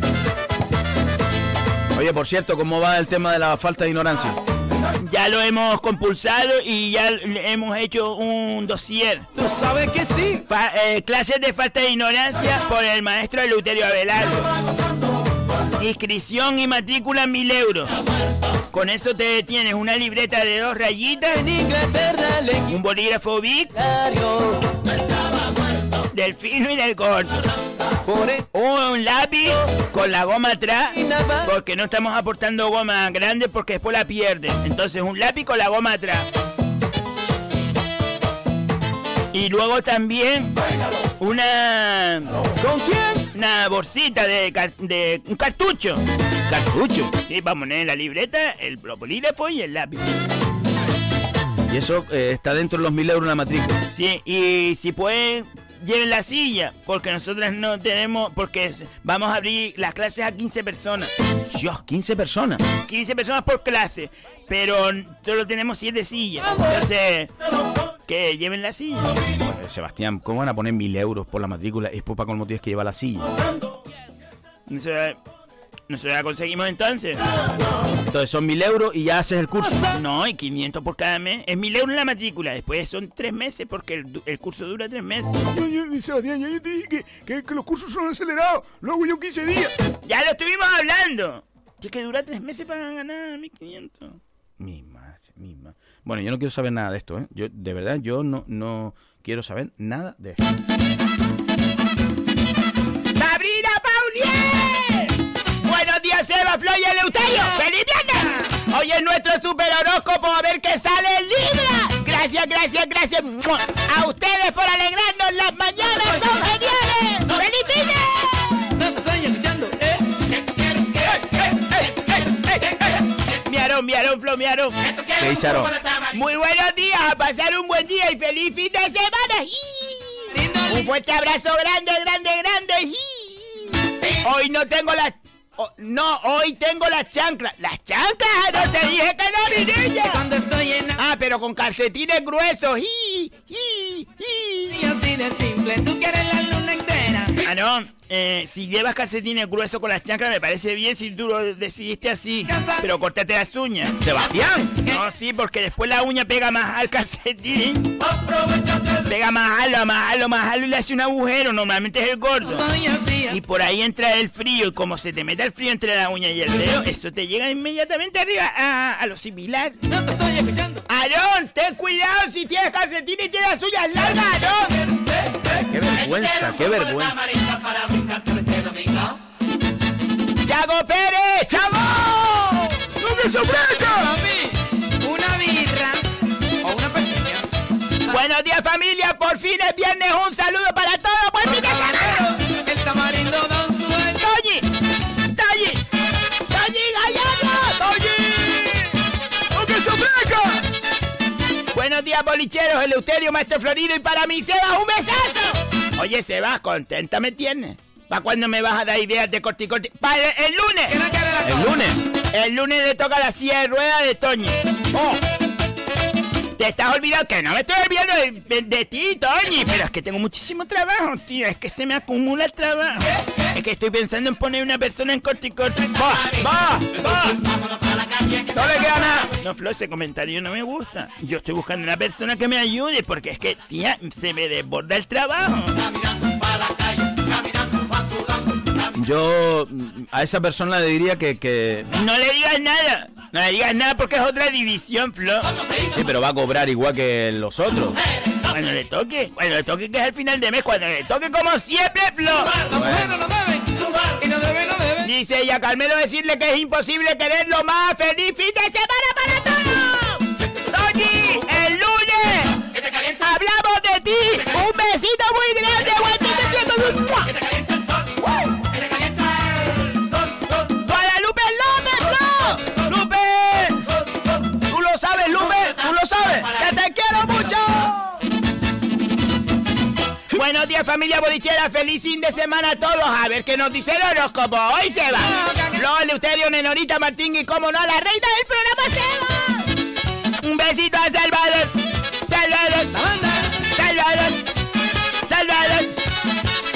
[SPEAKER 4] Oye, por cierto, ¿cómo va el tema de la falta de ignorancia?
[SPEAKER 1] Ya lo hemos compulsado y ya hemos hecho un dossier.
[SPEAKER 2] Tú sabes que sí.
[SPEAKER 1] Fa- eh, clases de falta de ignorancia por el maestro Eleuterio Abelardo. Inscripción y matrícula mil euros. Con eso te tienes una libreta de dos rayitas,
[SPEAKER 2] En Inglaterra
[SPEAKER 1] un bolígrafo
[SPEAKER 2] legendario.
[SPEAKER 1] del fino y del corto. Un lápiz con la goma atrás, porque no estamos aportando goma grande porque después la pierden. Entonces un lápiz con la goma atrás. Y luego también una
[SPEAKER 2] ¿Con quién?
[SPEAKER 1] una bolsita de, de un cartucho.
[SPEAKER 4] Cartucho.
[SPEAKER 1] Sí, para poner en la libreta el bolígrafo y el lápiz.
[SPEAKER 4] Y eso eh, está dentro de los mil euros en la matrícula.
[SPEAKER 1] Sí, y si pueden, lleven la silla, porque nosotras no tenemos, porque es- vamos a abrir las clases a 15 personas.
[SPEAKER 4] Dios, 15 personas.
[SPEAKER 1] 15 personas por clase, pero solo tenemos 7 sillas. Entonces, que lleven la silla.
[SPEAKER 4] Sebastián, ¿cómo van a poner mil euros por la matrícula y después para colmo tienes que llevar la silla?
[SPEAKER 1] Nosotros la conseguimos entonces.
[SPEAKER 4] Entonces son mil euros y ya haces el curso.
[SPEAKER 1] No, y 500 por cada mes. Es 1000 euros la matrícula. Después son 3 meses porque el, el curso dura 3 meses.
[SPEAKER 5] Yo, yo, Sebastián, ya yo te dije que, que, que los cursos son acelerados. Luego yo 15 días.
[SPEAKER 1] Ya lo estuvimos hablando. Es que dura 3 meses para ganar 1500.
[SPEAKER 4] Mi madre, mi madre. Bueno, yo no quiero saber nada de esto, ¿eh? Yo, de verdad, yo no, no quiero saber nada de esto.
[SPEAKER 1] Días, Eva, Flo y Eleuterio! ¡Feliz viernes! Hoy es nuestro super horóscopo a ver qué sale Libra. Gracias, gracias, gracias a ustedes por alegrarnos las mañanas. ¡Son geniales! ¡Feliz viernes!
[SPEAKER 2] ¿eh?
[SPEAKER 1] Miaron, miaron, Flo, miaron.
[SPEAKER 4] ¿Qué dice Aarón?
[SPEAKER 1] Muy buenos días, a pasar un buen día y feliz fin de semana. Un fuerte abrazo grande, grande, grande. Hoy no tengo las... oh, no, hoy tengo las chanclas. ¿Las chanclas? No te dije que no, mi niña.
[SPEAKER 2] Cuando estoy en
[SPEAKER 1] Ah, pero con calcetines gruesos. ¡Y!
[SPEAKER 2] Así de simple, tú quieres la luna entera.
[SPEAKER 1] Ah, no. Eh, si llevas calcetines gruesos con las chanclas, me parece bien si tú lo decidiste así. Pero córtate las uñas.
[SPEAKER 4] ¡Sebastián!
[SPEAKER 1] No, sí, porque después la uña pega más al calcetín. Pega más alto, más alto, más alto y le hace un agujero. Normalmente es el gordo. Y por ahí entra el frío. Y como se te mete el frío entre la uña y el dedo, eso te llega inmediatamente arriba a, a lo similar.
[SPEAKER 2] no te estoy escuchando.
[SPEAKER 1] Aarón, ten cuidado si tienes calcetines y tienes las uñas largas, Aarón.
[SPEAKER 4] ¿Qué, vergüenza, qué vergüenza.
[SPEAKER 1] ¡Chago Pérez! ¡Chago!
[SPEAKER 5] ¡No me sorprenda!
[SPEAKER 13] Una birra o una pequeña.
[SPEAKER 1] Buenos días familia, por fin es viernes, un saludo para días bolicheros, Eleuterio, Maestro Florido y para mi Sebas un besazo. Oye Sebas, contenta me tienes. ¿Para cuándo me vas a dar ideas de corti corti? Para el, el lunes.
[SPEAKER 4] El lunes.
[SPEAKER 1] El lunes le toca la silla de ruedas de Toñi. Oh. Te estás olvidando que no me estoy olvidando de, de- de ti, Toñi. Pero es que tengo muchísimo trabajo, tío. Es que se me acumula el trabajo. Es que estoy pensando en poner una persona en corti corti. ¡Va! ¡Va! ¡Va! No le queda nada. No, Flo, ese comentario no me gusta. Yo estoy buscando una persona que me ayude porque es que, tía, se me desborda el trabajo.
[SPEAKER 4] Yo mm, a esa persona le diría que, que...
[SPEAKER 1] No le digas nada. No le digas nada porque es otra división, Flo.
[SPEAKER 4] Sí, pero va a cobrar igual que los otros.
[SPEAKER 1] Cuando le toque, cuando le toque que es el final de mes, cuando le toque como siempre, Flo.
[SPEAKER 13] Bueno,
[SPEAKER 1] Dice ella, Carmelo, decirle que es imposible quererlo más. ¡Feliz fin de semana para todos! ¡Toñi, el lunes! ¡Hablamos de ti! ¡Un besito muy grande! Familia bolichera, feliz fin de semana a todos. A ver qué nos dice el horóscopo. Hoy se va. Flor, Leuterio, Nenorita, Martín y como no, la reina del programa se va. Un besito a Salvador. Salvador. Salvador. Salvador.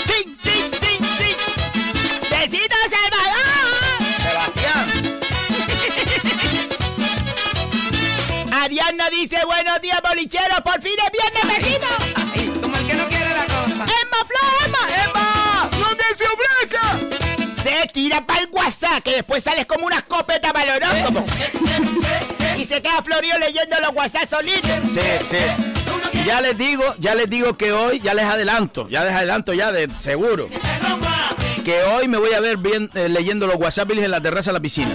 [SPEAKER 1] Sí, sí, sí, sí. Besito a Salvador.
[SPEAKER 4] Sebastián.
[SPEAKER 1] Ariadna dice buenos días bolicheros, por fin es viernes. Tira para el WhatsApp, que después sales como una escopeta para el horóscopo. y se queda Florio leyendo los WhatsApp solitos.
[SPEAKER 4] Sí, sí. Y ya les digo, ya les digo que hoy, ya les adelanto, ya les adelanto ya de seguro. Que hoy me voy a ver bien eh, leyendo los WhatsApp en la terraza de la piscina.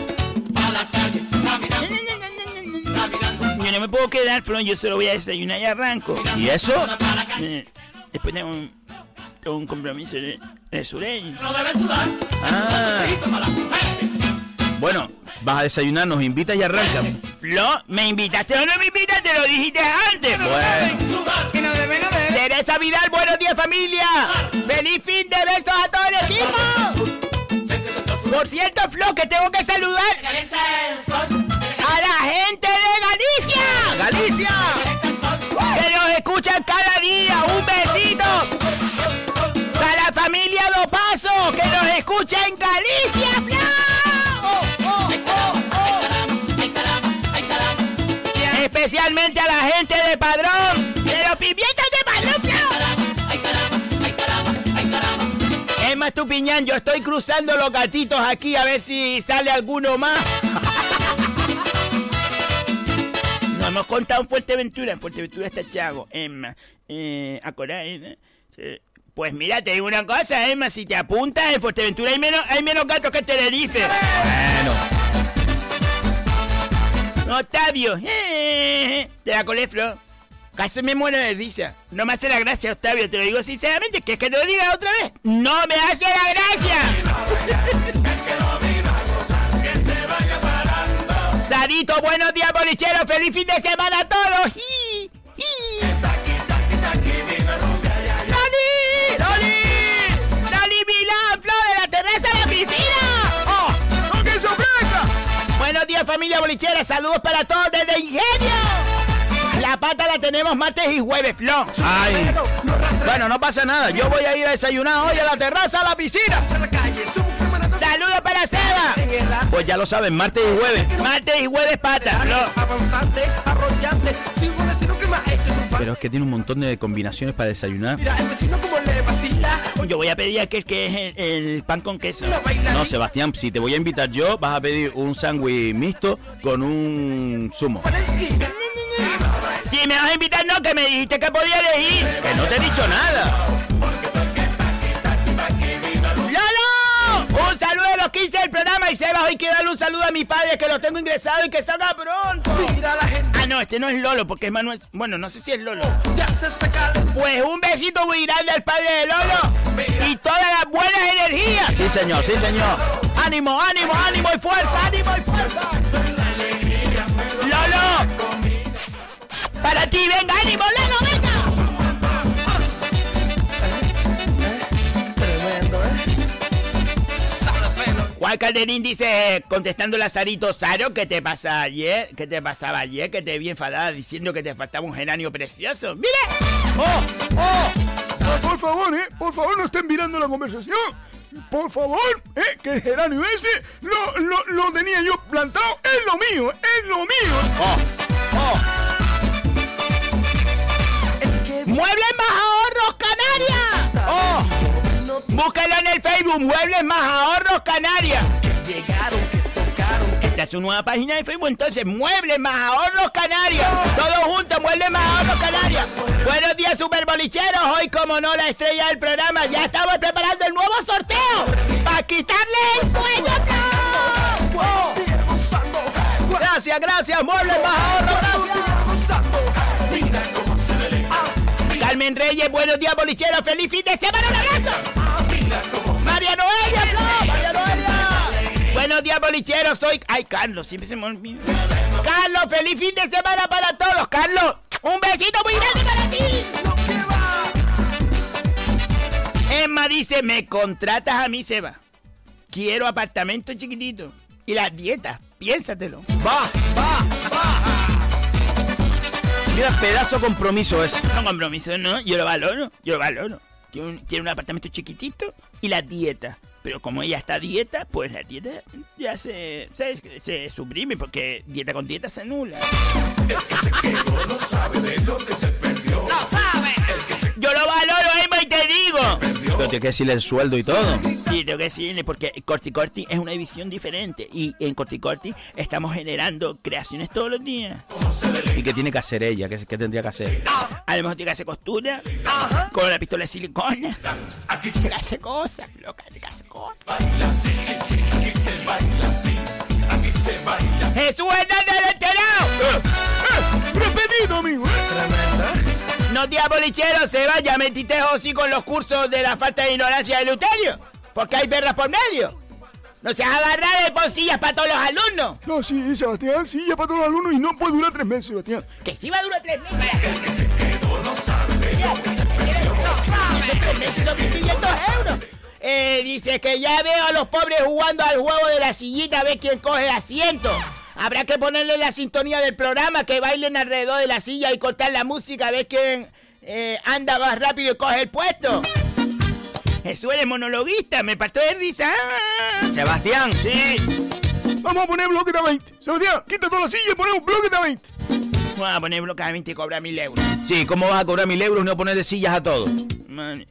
[SPEAKER 1] Yo no me puedo quedar, Flo, yo solo voy a desayunar y arranco.
[SPEAKER 4] ¿Y eso?
[SPEAKER 1] Eh, Después tengo un, un compromiso de, sureño.
[SPEAKER 4] Ah. Bueno, vas a desayunar, nos invitas y arrancas.
[SPEAKER 1] Flo, ¿me invitaste o no me invitaste? Lo dijiste antes.
[SPEAKER 4] Bueno.
[SPEAKER 1] Teresa Vidal, buenos días familia. Feliz fin de besos a todo el equipo. Por cierto, Flo, que tengo que saludar a la gente de Galicia.
[SPEAKER 4] Galicia.
[SPEAKER 1] Que nos escuchan cada día. Un besito. Escucha en Galicia. Especialmente a la gente de Padrón, de los pimientos de Padrón. Es más, tu piñán, yo estoy cruzando los gatitos aquí a ver si sale alguno más. Nos hemos contado en Fuerteventura. En Fuerteventura está Chago, eh, eh, eh, Pues mira, te digo una cosa, Emma, si te apuntas, en Fuerteventura hay menos, hay menos gatos que en Tenerife. Bueno. Octavio, eh, te la colé, Flo. Casi me muero de risa. No me hace la gracia, Octavio, te lo digo sinceramente, que es que te lo diga otra vez. ¡No me hace la gracia! Sarito, buenos días, bolichero. ¡Feliz fin de semana a todos! ¡Ji! ¡Ji! Familia bolichera. Saludos para todos desde Ingenio. La pata la tenemos martes y jueves, Flo.
[SPEAKER 4] Ay. Bueno, no pasa nada. Yo voy a ir a desayunar hoy a la terraza, a la piscina.
[SPEAKER 1] Saludos para Seba.
[SPEAKER 4] Pues ya lo saben, martes y jueves.
[SPEAKER 1] Martes y jueves pata, Flo.
[SPEAKER 4] Pero es que tiene un montón de combinaciones para desayunar.
[SPEAKER 2] Mira, el vecino como le vacila.
[SPEAKER 1] Yo voy a pedir aquel que es el, el pan con queso.
[SPEAKER 4] No, Sebastián, si te voy a invitar yo, vas a pedir un sándwich mixto con un zumo.
[SPEAKER 1] Si me vas a invitar, no, que me dijiste que podía elegir.
[SPEAKER 4] Que no te he dicho nada.
[SPEAKER 1] Hoy quiero darle un saludo a mi padre que lo tengo ingresado y que salga pronto. Ah, no, este no es Lolo porque es Manuel. Bueno, no sé si es Lolo. Pues un besito muy grande al padre de Lolo y todas las buenas energías.
[SPEAKER 4] Sí, señor, sí, señor.
[SPEAKER 1] Ánimo, ánimo, ánimo y fuerza, ánimo y fuerza. Lolo. Para ti, venga, ánimo, Lolo, venga. Juan Calderín dice, contestando Lazarito, Saro, ¿qué te pasa ayer? ¿Qué te pasaba ayer? Que te vi enfadada diciendo que te faltaba un geranio precioso. ¡Mire!
[SPEAKER 5] ¡Oh! ¡Oh! Ah, por favor, eh, por favor, no estén mirando la conversación. Por favor, eh, que el geranio ese lo, lo, lo tenía yo plantado. Es lo mío, es lo mío.
[SPEAKER 4] Oh,
[SPEAKER 1] ¡Muebles más ahorros Canarias! ¡Oh! Búscalo en el Facebook, Muebles más ahorros Canarias. Esta es su nueva página de Facebook, entonces, Muebles más ahorros Canarias. Todos juntos, Muebles más ahorros Canarias. Buenos días, superbolicheros. Hoy, como no, la estrella del programa, ya estamos preparando el nuevo sorteo. Para quitarle el sueño. Gracias, gracias, Muebles más ahorros. Gracias. Carmen Reyes, buenos días, bolicheros. ¡Feliz fin de semana, un abrazo! María Noelia, Flo, María Noelia. Buenos días, bolicheros. Soy. Ay, Carlos, siempre se me olvida. Carlos, feliz fin de semana para todos. Carlos, un besito muy grande para ti. Emma dice: Me contratas a mí, Seba. Quiero apartamento chiquitito. Y las dietas, piénsatelo.
[SPEAKER 4] Va, va, va. Mira, pedazo compromiso es.
[SPEAKER 1] No compromiso, no. Yo lo valoro. Yo lo valoro. Quiero un, quiero un apartamento chiquitito y la dieta. Pero como ella está a dieta, pues la dieta ya se, se, se suprime porque dieta con dieta se anula.
[SPEAKER 12] no sabe de lo que se perdió.
[SPEAKER 13] ¡No sabe!
[SPEAKER 1] Yo lo valoro, Emma, y te digo.
[SPEAKER 4] Pero tiene que decirle el sueldo y todo.
[SPEAKER 1] Sí, tengo que decirle porque Corti Corti es una división diferente y en Corti Corti estamos generando creaciones todos los días.
[SPEAKER 4] ¿Y qué tiene que hacer ella? ¿Qué, qué tendría que hacer?
[SPEAKER 1] A lo mejor tiene que hacer costura con la pistola de silicona. Aquí se hace cosas, loca, se hace cosas. Jesús Hernández del enterado.
[SPEAKER 5] Repetido, amigo.
[SPEAKER 1] No días bolicheros, se vaya, metiste sí con los cursos de la falta de ignorancia de Luterio. Porque hay perras por medio. No seas agarrada de bolsillas para todos los alumnos.
[SPEAKER 5] No, sí, Sebastián, sí, ya para todos los alumnos y no puede durar tres meses, Sebastián.
[SPEAKER 1] Que sí va a durar tres meses. El que se quedó no sabe de lo que se perdió. No sabe. Tres meses, 2.500 euros. Eh, dice que ya veo a los pobres jugando al juego de la sillita a ver quién coge asiento. Habrá que ponerle la sintonía del programa, que bailen alrededor de la silla y cortar la música a ver quién eh, anda más rápido y coge el puesto. Jesús eres monologuista, me partó de risa.
[SPEAKER 4] Sebastián.
[SPEAKER 1] Sí.
[SPEAKER 5] Vamos a poner bloque de 20. Sebastián, quita toda la silla y ponemos bloque de 20.
[SPEAKER 1] Vamos a poner bloque de 20 y cobrar mil euros.
[SPEAKER 4] Sí, ¿cómo vas a cobrar mil euros y no poner de sillas a todos?
[SPEAKER 1] Man.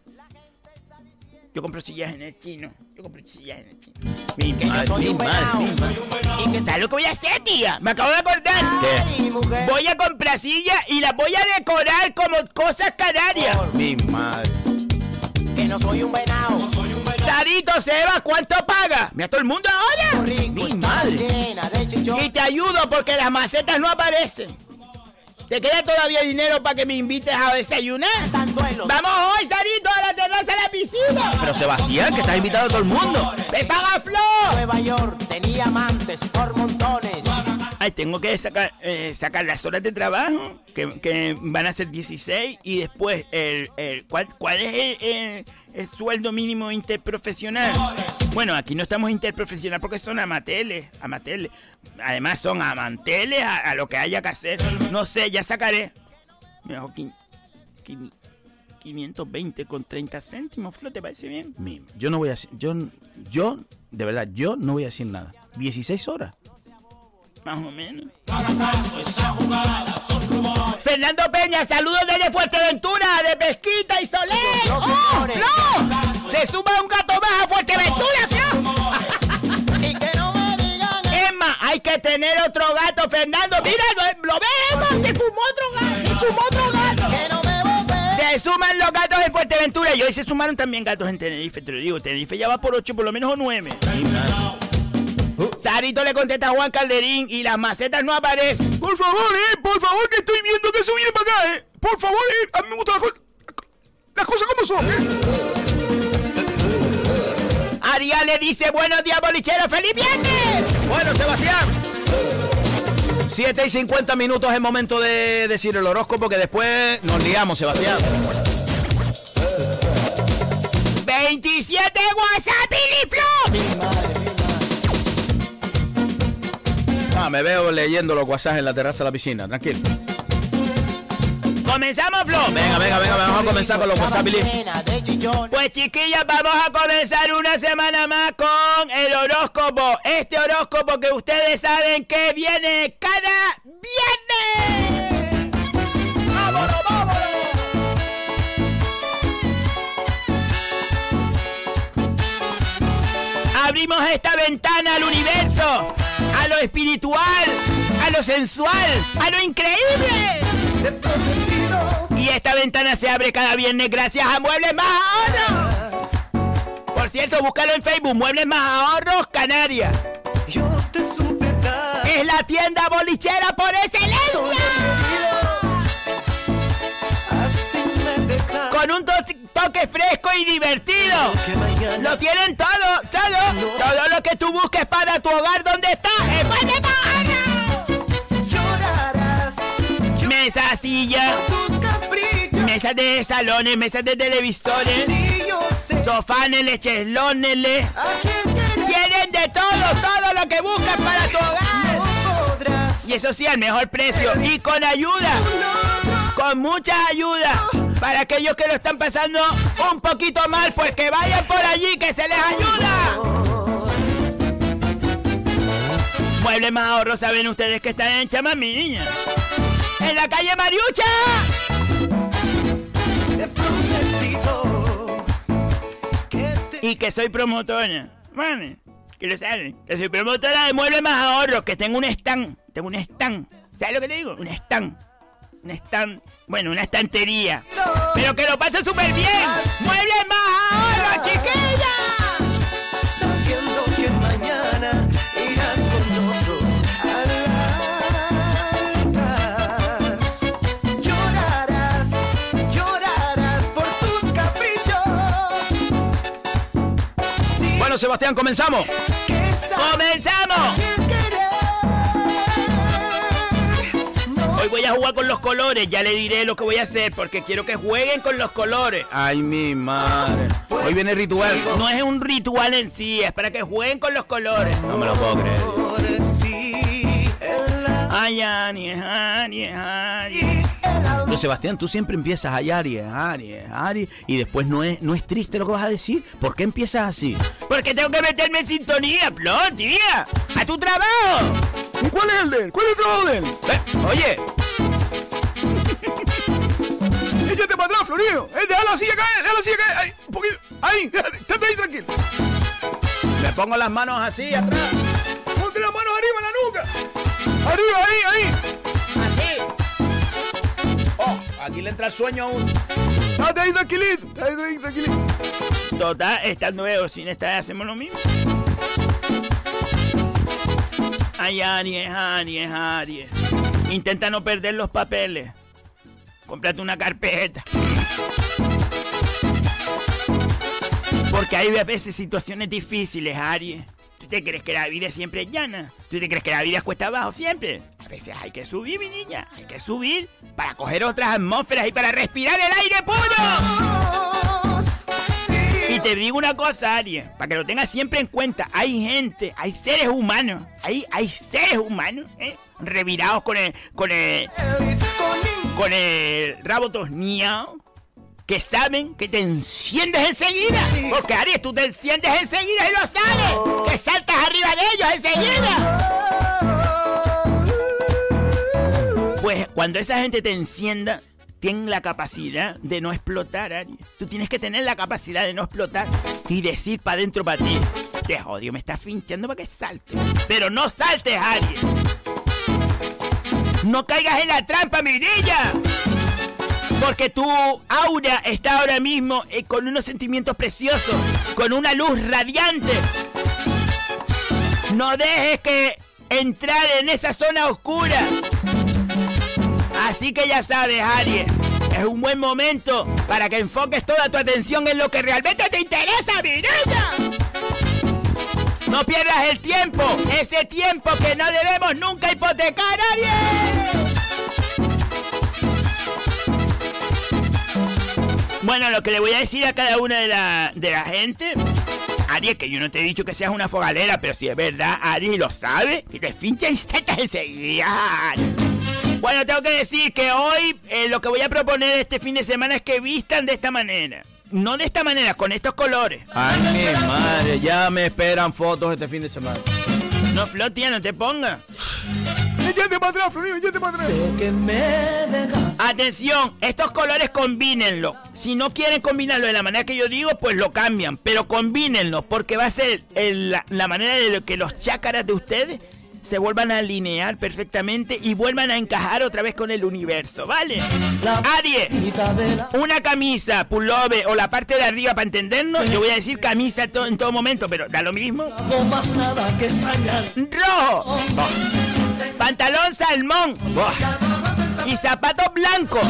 [SPEAKER 1] Yo compro sillas en el chino. Yo compro sillas en el chino.
[SPEAKER 4] Mi mal, mi mal, mi mal.
[SPEAKER 1] ¿Y qué sabes lo que voy a hacer, tía? Me acabo de acordar.
[SPEAKER 4] ¿Qué?
[SPEAKER 1] Voy a comprar sillas y las voy a decorar como cosas canarias.
[SPEAKER 4] Mi madre.
[SPEAKER 2] Que no soy un venado.
[SPEAKER 1] Sarito Seba, ¿cuánto paga? Mira todo el mundo ahora.
[SPEAKER 2] Mi madre.
[SPEAKER 1] Y te ayudo porque las macetas no aparecen. ¿Te queda todavía dinero para que me invites a desayunar? Vamos hoy, Sarito, a la terraza de la piscina.
[SPEAKER 4] Pero Sebastián, que estás invitado a todo el mundo.
[SPEAKER 1] ¡Me paga Flo!
[SPEAKER 2] Nueva York tenía amantes por montones.
[SPEAKER 1] Ay, tengo que sacar, eh, sacar las horas de trabajo, que, que van a ser 16, y después, el, el, ¿cuál, ¿cuál es el, el- el sueldo mínimo interprofesional? Bueno, aquí no estamos interprofesional porque son amateles, amateles. Además son amanteles a, a lo que haya que hacer. No sé, ya sacaré. Mejor 520 con 30 céntimos, Flo, ¿te parece bien?
[SPEAKER 4] Yo no voy a decir, yo, yo, de verdad, yo no voy a decir nada. 16 horas.
[SPEAKER 1] Más o menos. Fernando Peña, saludos desde Fuerteventura, de Pesquita y Soler. ¡Oh. Flo! Se suma un gato más a Fuerteventura, Flo.
[SPEAKER 2] Y que no me digan.
[SPEAKER 1] Emma, hay que tener otro gato, Fernando. Mira, lo, lo ves, Emma, se fumó otro gato, se fumó otro Se sumaron también gatos en Tenerife, te lo digo. Tenerife ya va por 8, por lo menos o 9. Sarito le contesta a Juan Calderín y las macetas no aparecen.
[SPEAKER 5] Por favor, eh, por favor, que estoy viendo que eso viene para acá, eh. Por favor, eh, a mí me gustan las, co- las cosas como son, eh.
[SPEAKER 1] Ariel le dice buenos días, bolichero, feliz viernes.
[SPEAKER 4] Bueno, Sebastián. 7 y 50 minutos es momento de decir el horóscopo que después nos liamos, Sebastián.
[SPEAKER 1] 27 WhatsApp y.
[SPEAKER 4] Ah, me veo leyendo los WhatsApp en la terraza de la piscina, tranquilo.
[SPEAKER 1] ¿Comenzamos, Flop?
[SPEAKER 4] Venga, venga, venga, vamos a comenzar con los WhatsApp.
[SPEAKER 1] Pues chiquillas, vamos a comenzar una semana más con el horóscopo. Este horóscopo que ustedes saben que viene cada viernes. Abrimos esta ventana al universo, a lo espiritual, a lo sensual, a lo increíble. Y esta ventana se abre cada viernes gracias a Muebles Más Ahorros. Por cierto, búscalo en Facebook, Muebles Más Ahorros Canarias. Es la tienda bolichera por excelencia. Con un to- toque fresco y divertido. Lo tienen todo, todo, todo lo que tú busques para tu hogar. ¿Dónde está? ¡En Ahorros! Mesa, silla, mesas de salones, mesas de televisores, sofanes, chelones, tienen de todo, todo lo que buscas para tu hogar. Y eso sí, al mejor precio y con ayuda, con mucha ayuda. Para aquellos que lo están pasando un poquito mal, pues que vayan por allí, que se les ayuda. Muebles más ahorros, saben ustedes que están en Chamamí, niña. En la calle Mariucha. Y que soy promotora. Vale, que lo saben. Que soy promotora de muebles más ahorros. Que tengo un stand. Tengo un stand. ¿Sabes lo que te digo? Un stand. Un stand. Bueno, una estantería. Pero que lo paso súper bien. Muebles más ahorros, chiquilla.
[SPEAKER 12] Sabiendo que mañana irás con otro al altar. Llorarás, llorarás por tus caprichos.
[SPEAKER 4] Bueno, Sebastián, comenzamos.
[SPEAKER 1] ¡Comenzamos! Hoy voy a jugar con los colores, ya le diré lo que voy a hacer porque quiero que jueguen con los colores.
[SPEAKER 4] Ay, mi madre. Hoy viene el ritual.
[SPEAKER 1] No es un ritual en sí, es para que jueguen con los colores.
[SPEAKER 4] No me lo puedo creer.
[SPEAKER 1] Ay, Ani, Ani, Ani.
[SPEAKER 4] Pero Sebastián, tú siempre empiezas a Aries, Aries, Aries, y después no es, no es triste lo que vas a decir. ¿Por qué empiezas así?
[SPEAKER 1] Porque tengo que meterme en sintonía, Flor, tía. ¡A tu trabajo!
[SPEAKER 5] ¿Y cuál es el de él? ¿Cuál es el trabajo de él?
[SPEAKER 4] Eh, oye,
[SPEAKER 5] Échate para atrás, Florio. Eh, deja la silla caer, deja la silla caer. Ahí, un poquito. Ahí, estate ahí tranquilo.
[SPEAKER 4] me pongo las manos así atrás.
[SPEAKER 5] Ponte las manos arriba en la nuca. Arriba, ahí, ahí.
[SPEAKER 1] Así.
[SPEAKER 4] Oh, aquí le entra el sueño a uno.
[SPEAKER 5] Estate ahí tranquilito. Estate ahí tranquilito.
[SPEAKER 1] Total, estando nuevo sin estar hacemos lo mismo. Ay, Aries, Aries, Aries. Intenta no perder los papeles. Cómprate una carpeta. Porque hay a veces situaciones difíciles, Aries. ¿Tú te crees que la vida siempre es llana? ¿Tú te crees que la vida cuesta abajo siempre? A veces hay que subir, mi niña. Hay que subir para coger otras atmósferas y para respirar el aire puro. Y te digo una cosa, Aries, para que lo tengas siempre en cuenta. Hay gente, hay seres humanos, hay, hay seres humanos, ¿eh? Revirados con el, con el, con el rabo torneado, que saben que te enciendes enseguida. Porque Aries, tú te enciendes enseguida y lo sabes. Que saltas arriba de ellos enseguida. Pues cuando esa gente te encienda, tienen la capacidad de no explotar, Aries. Tú tienes que tener la capacidad de no explotar y decir para adentro para ti. Te odio, me estás finchando para que salte. Pero no saltes, Aries. No caigas en la trampa, mi niña. Porque tu aura está ahora mismo eh, con unos sentimientos preciosos, con una luz radiante. No dejes que entrar en esa zona oscura. Así que ya sabes, Aries. Es un buen momento para que enfoques toda tu atención en lo que realmente te interesa, mi niña. No pierdas el tiempo, ese tiempo que no debemos nunca hipotecar a Bueno, lo que le voy a decir a cada una de la, de la gente. Aries, que yo no te he dicho que seas una fogalera, pero si es verdad, Aries lo sabe, que te fincha y setas enseguida. Bueno, tengo que decir que hoy eh, lo que voy a proponer este fin de semana es que vistan de esta manera. No de esta manera, con estos colores.
[SPEAKER 4] Ay, mi madre, ya me esperan fotos este fin de semana.
[SPEAKER 1] No, Flotia, no te pongas.
[SPEAKER 5] Para atrás, Florido, para atrás.
[SPEAKER 1] Atención, estos colores combínenlo. Si no quieren combinarlo de la manera que yo digo, pues lo cambian. Pero combínenlo, porque va a ser el- la, la manera de que los chácaras de ustedes se vuelvan a alinear perfectamente y vuelvan a encajar otra vez con el universo, ¿vale? Aries, una camisa, pullover o la parte de arriba para entendernos, yo voy a decir camisa to- en todo momento, pero da lo mismo.
[SPEAKER 12] No más nada que extrañar.
[SPEAKER 1] Rojo, pantalón salmón y zapatos blancos.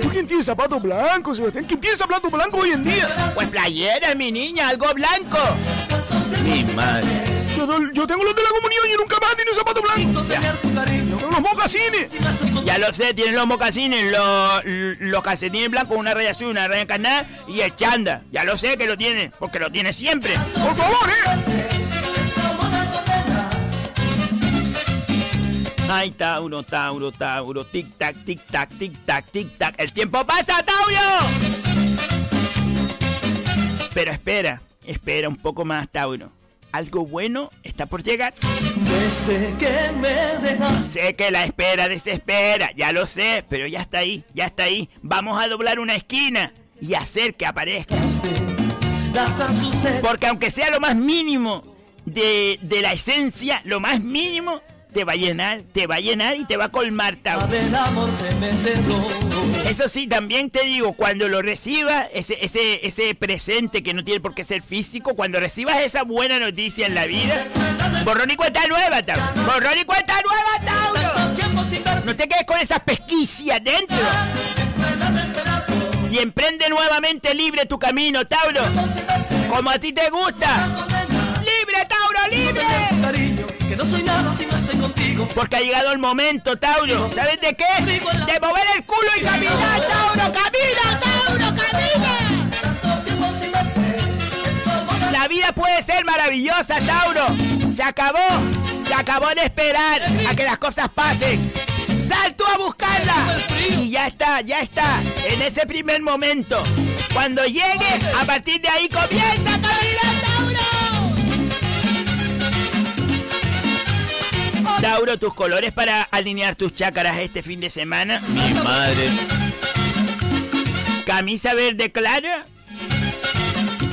[SPEAKER 5] ¿Tú quién tiene zapatos blancos, Sebastián? ¿Quién tiene zapatos blancos hoy en día?
[SPEAKER 1] Pues playera, mi niña, algo blanco.
[SPEAKER 4] Mi madre.
[SPEAKER 5] Yo, no- yo tengo los de la comunión y nunca más he tenido zapatos blancos. Tengo los mocasines.
[SPEAKER 1] Ya lo sé, tienes los mocasines, los, los calcetines blancos, una raya azul, una raya encarnada y el chanda. Ya lo sé que lo tienes, porque lo tienes siempre.
[SPEAKER 5] Por favor, eh.
[SPEAKER 1] Ay, Tauro, Tauro, Tauro, tic tac, tic tac, tic tac, tic tac. El tiempo pasa, Tauro. Pero espera, espera un poco más, Tauro. Algo bueno está por llegar.
[SPEAKER 12] Desde que me dejas.
[SPEAKER 1] Sé que la espera desespera, ya lo sé, pero ya está ahí, ya está ahí. Vamos a doblar una esquina y hacer que aparezca. Porque aunque sea lo más mínimo de, de la esencia, lo más mínimo, te va a llenar, te va a llenar y te va a colmar,
[SPEAKER 12] cerró.
[SPEAKER 1] Eso sí, también te digo, cuando lo recibas, ese, ese, ese presente que no tiene por qué ser físico, cuando recibas esa buena noticia en la vida, borrón y cuenta nueva, Tauro. Borrón y cuenta nueva, Tauro. No te quedes con esas pesquicias dentro. Y emprende nuevamente libre tu camino, Tauro. Como a ti te gusta. ¡Libre, Tauro, libre!
[SPEAKER 12] Que no soy nada si estoy contigo.
[SPEAKER 1] Porque ha llegado el momento, Tauro. ¿Sabes de qué? De mover el culo y caminar, Tauro. ¡Camina, Tauro, camina! La vida puede ser maravillosa, Tauro. Se acabó. Se acabó de esperar a que las cosas pasen. Sal tú a buscarla. Y ya está, ya está. En ese primer momento. Cuando llegue, a partir de ahí comienza a Tauro. Tus colores para alinear tus chácaras este fin de semana.
[SPEAKER 4] Mi madre.
[SPEAKER 1] Camisa verde clara.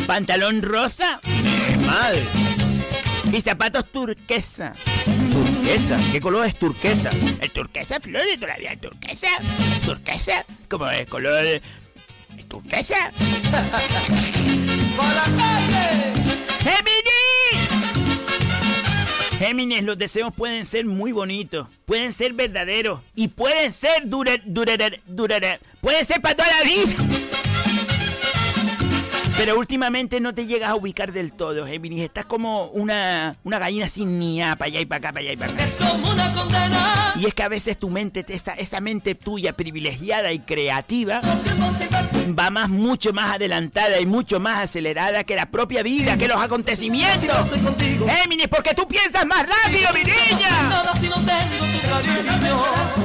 [SPEAKER 1] Pantalón rosa.
[SPEAKER 4] Mi madre.
[SPEAKER 1] Y zapatos turquesa.
[SPEAKER 4] Turquesa. ¿Qué color es turquesa?
[SPEAKER 1] ¿El turquesa, Flor? ¿De todavía el turquesa? ¿Turquesa? ¿Cómo es color? ¿El turquesa? ¡Géminis! Géminis, los deseos pueden ser muy bonitos, pueden ser verdaderos y pueden ser dura, dura, dura, pueden ser para toda la vida. Pero últimamente no te llegas a ubicar del todo, Géminis. Estás como una, una gallina sin niá, para allá y para acá, para allá y para acá.
[SPEAKER 12] Es como una condena.
[SPEAKER 1] Y es que a veces tu mente, esa, esa mente tuya privilegiada y creativa, va más, mucho más adelantada y mucho más acelerada que la propia vida, que los acontecimientos. Géminis, porque tú piensas más rápido, mi niña.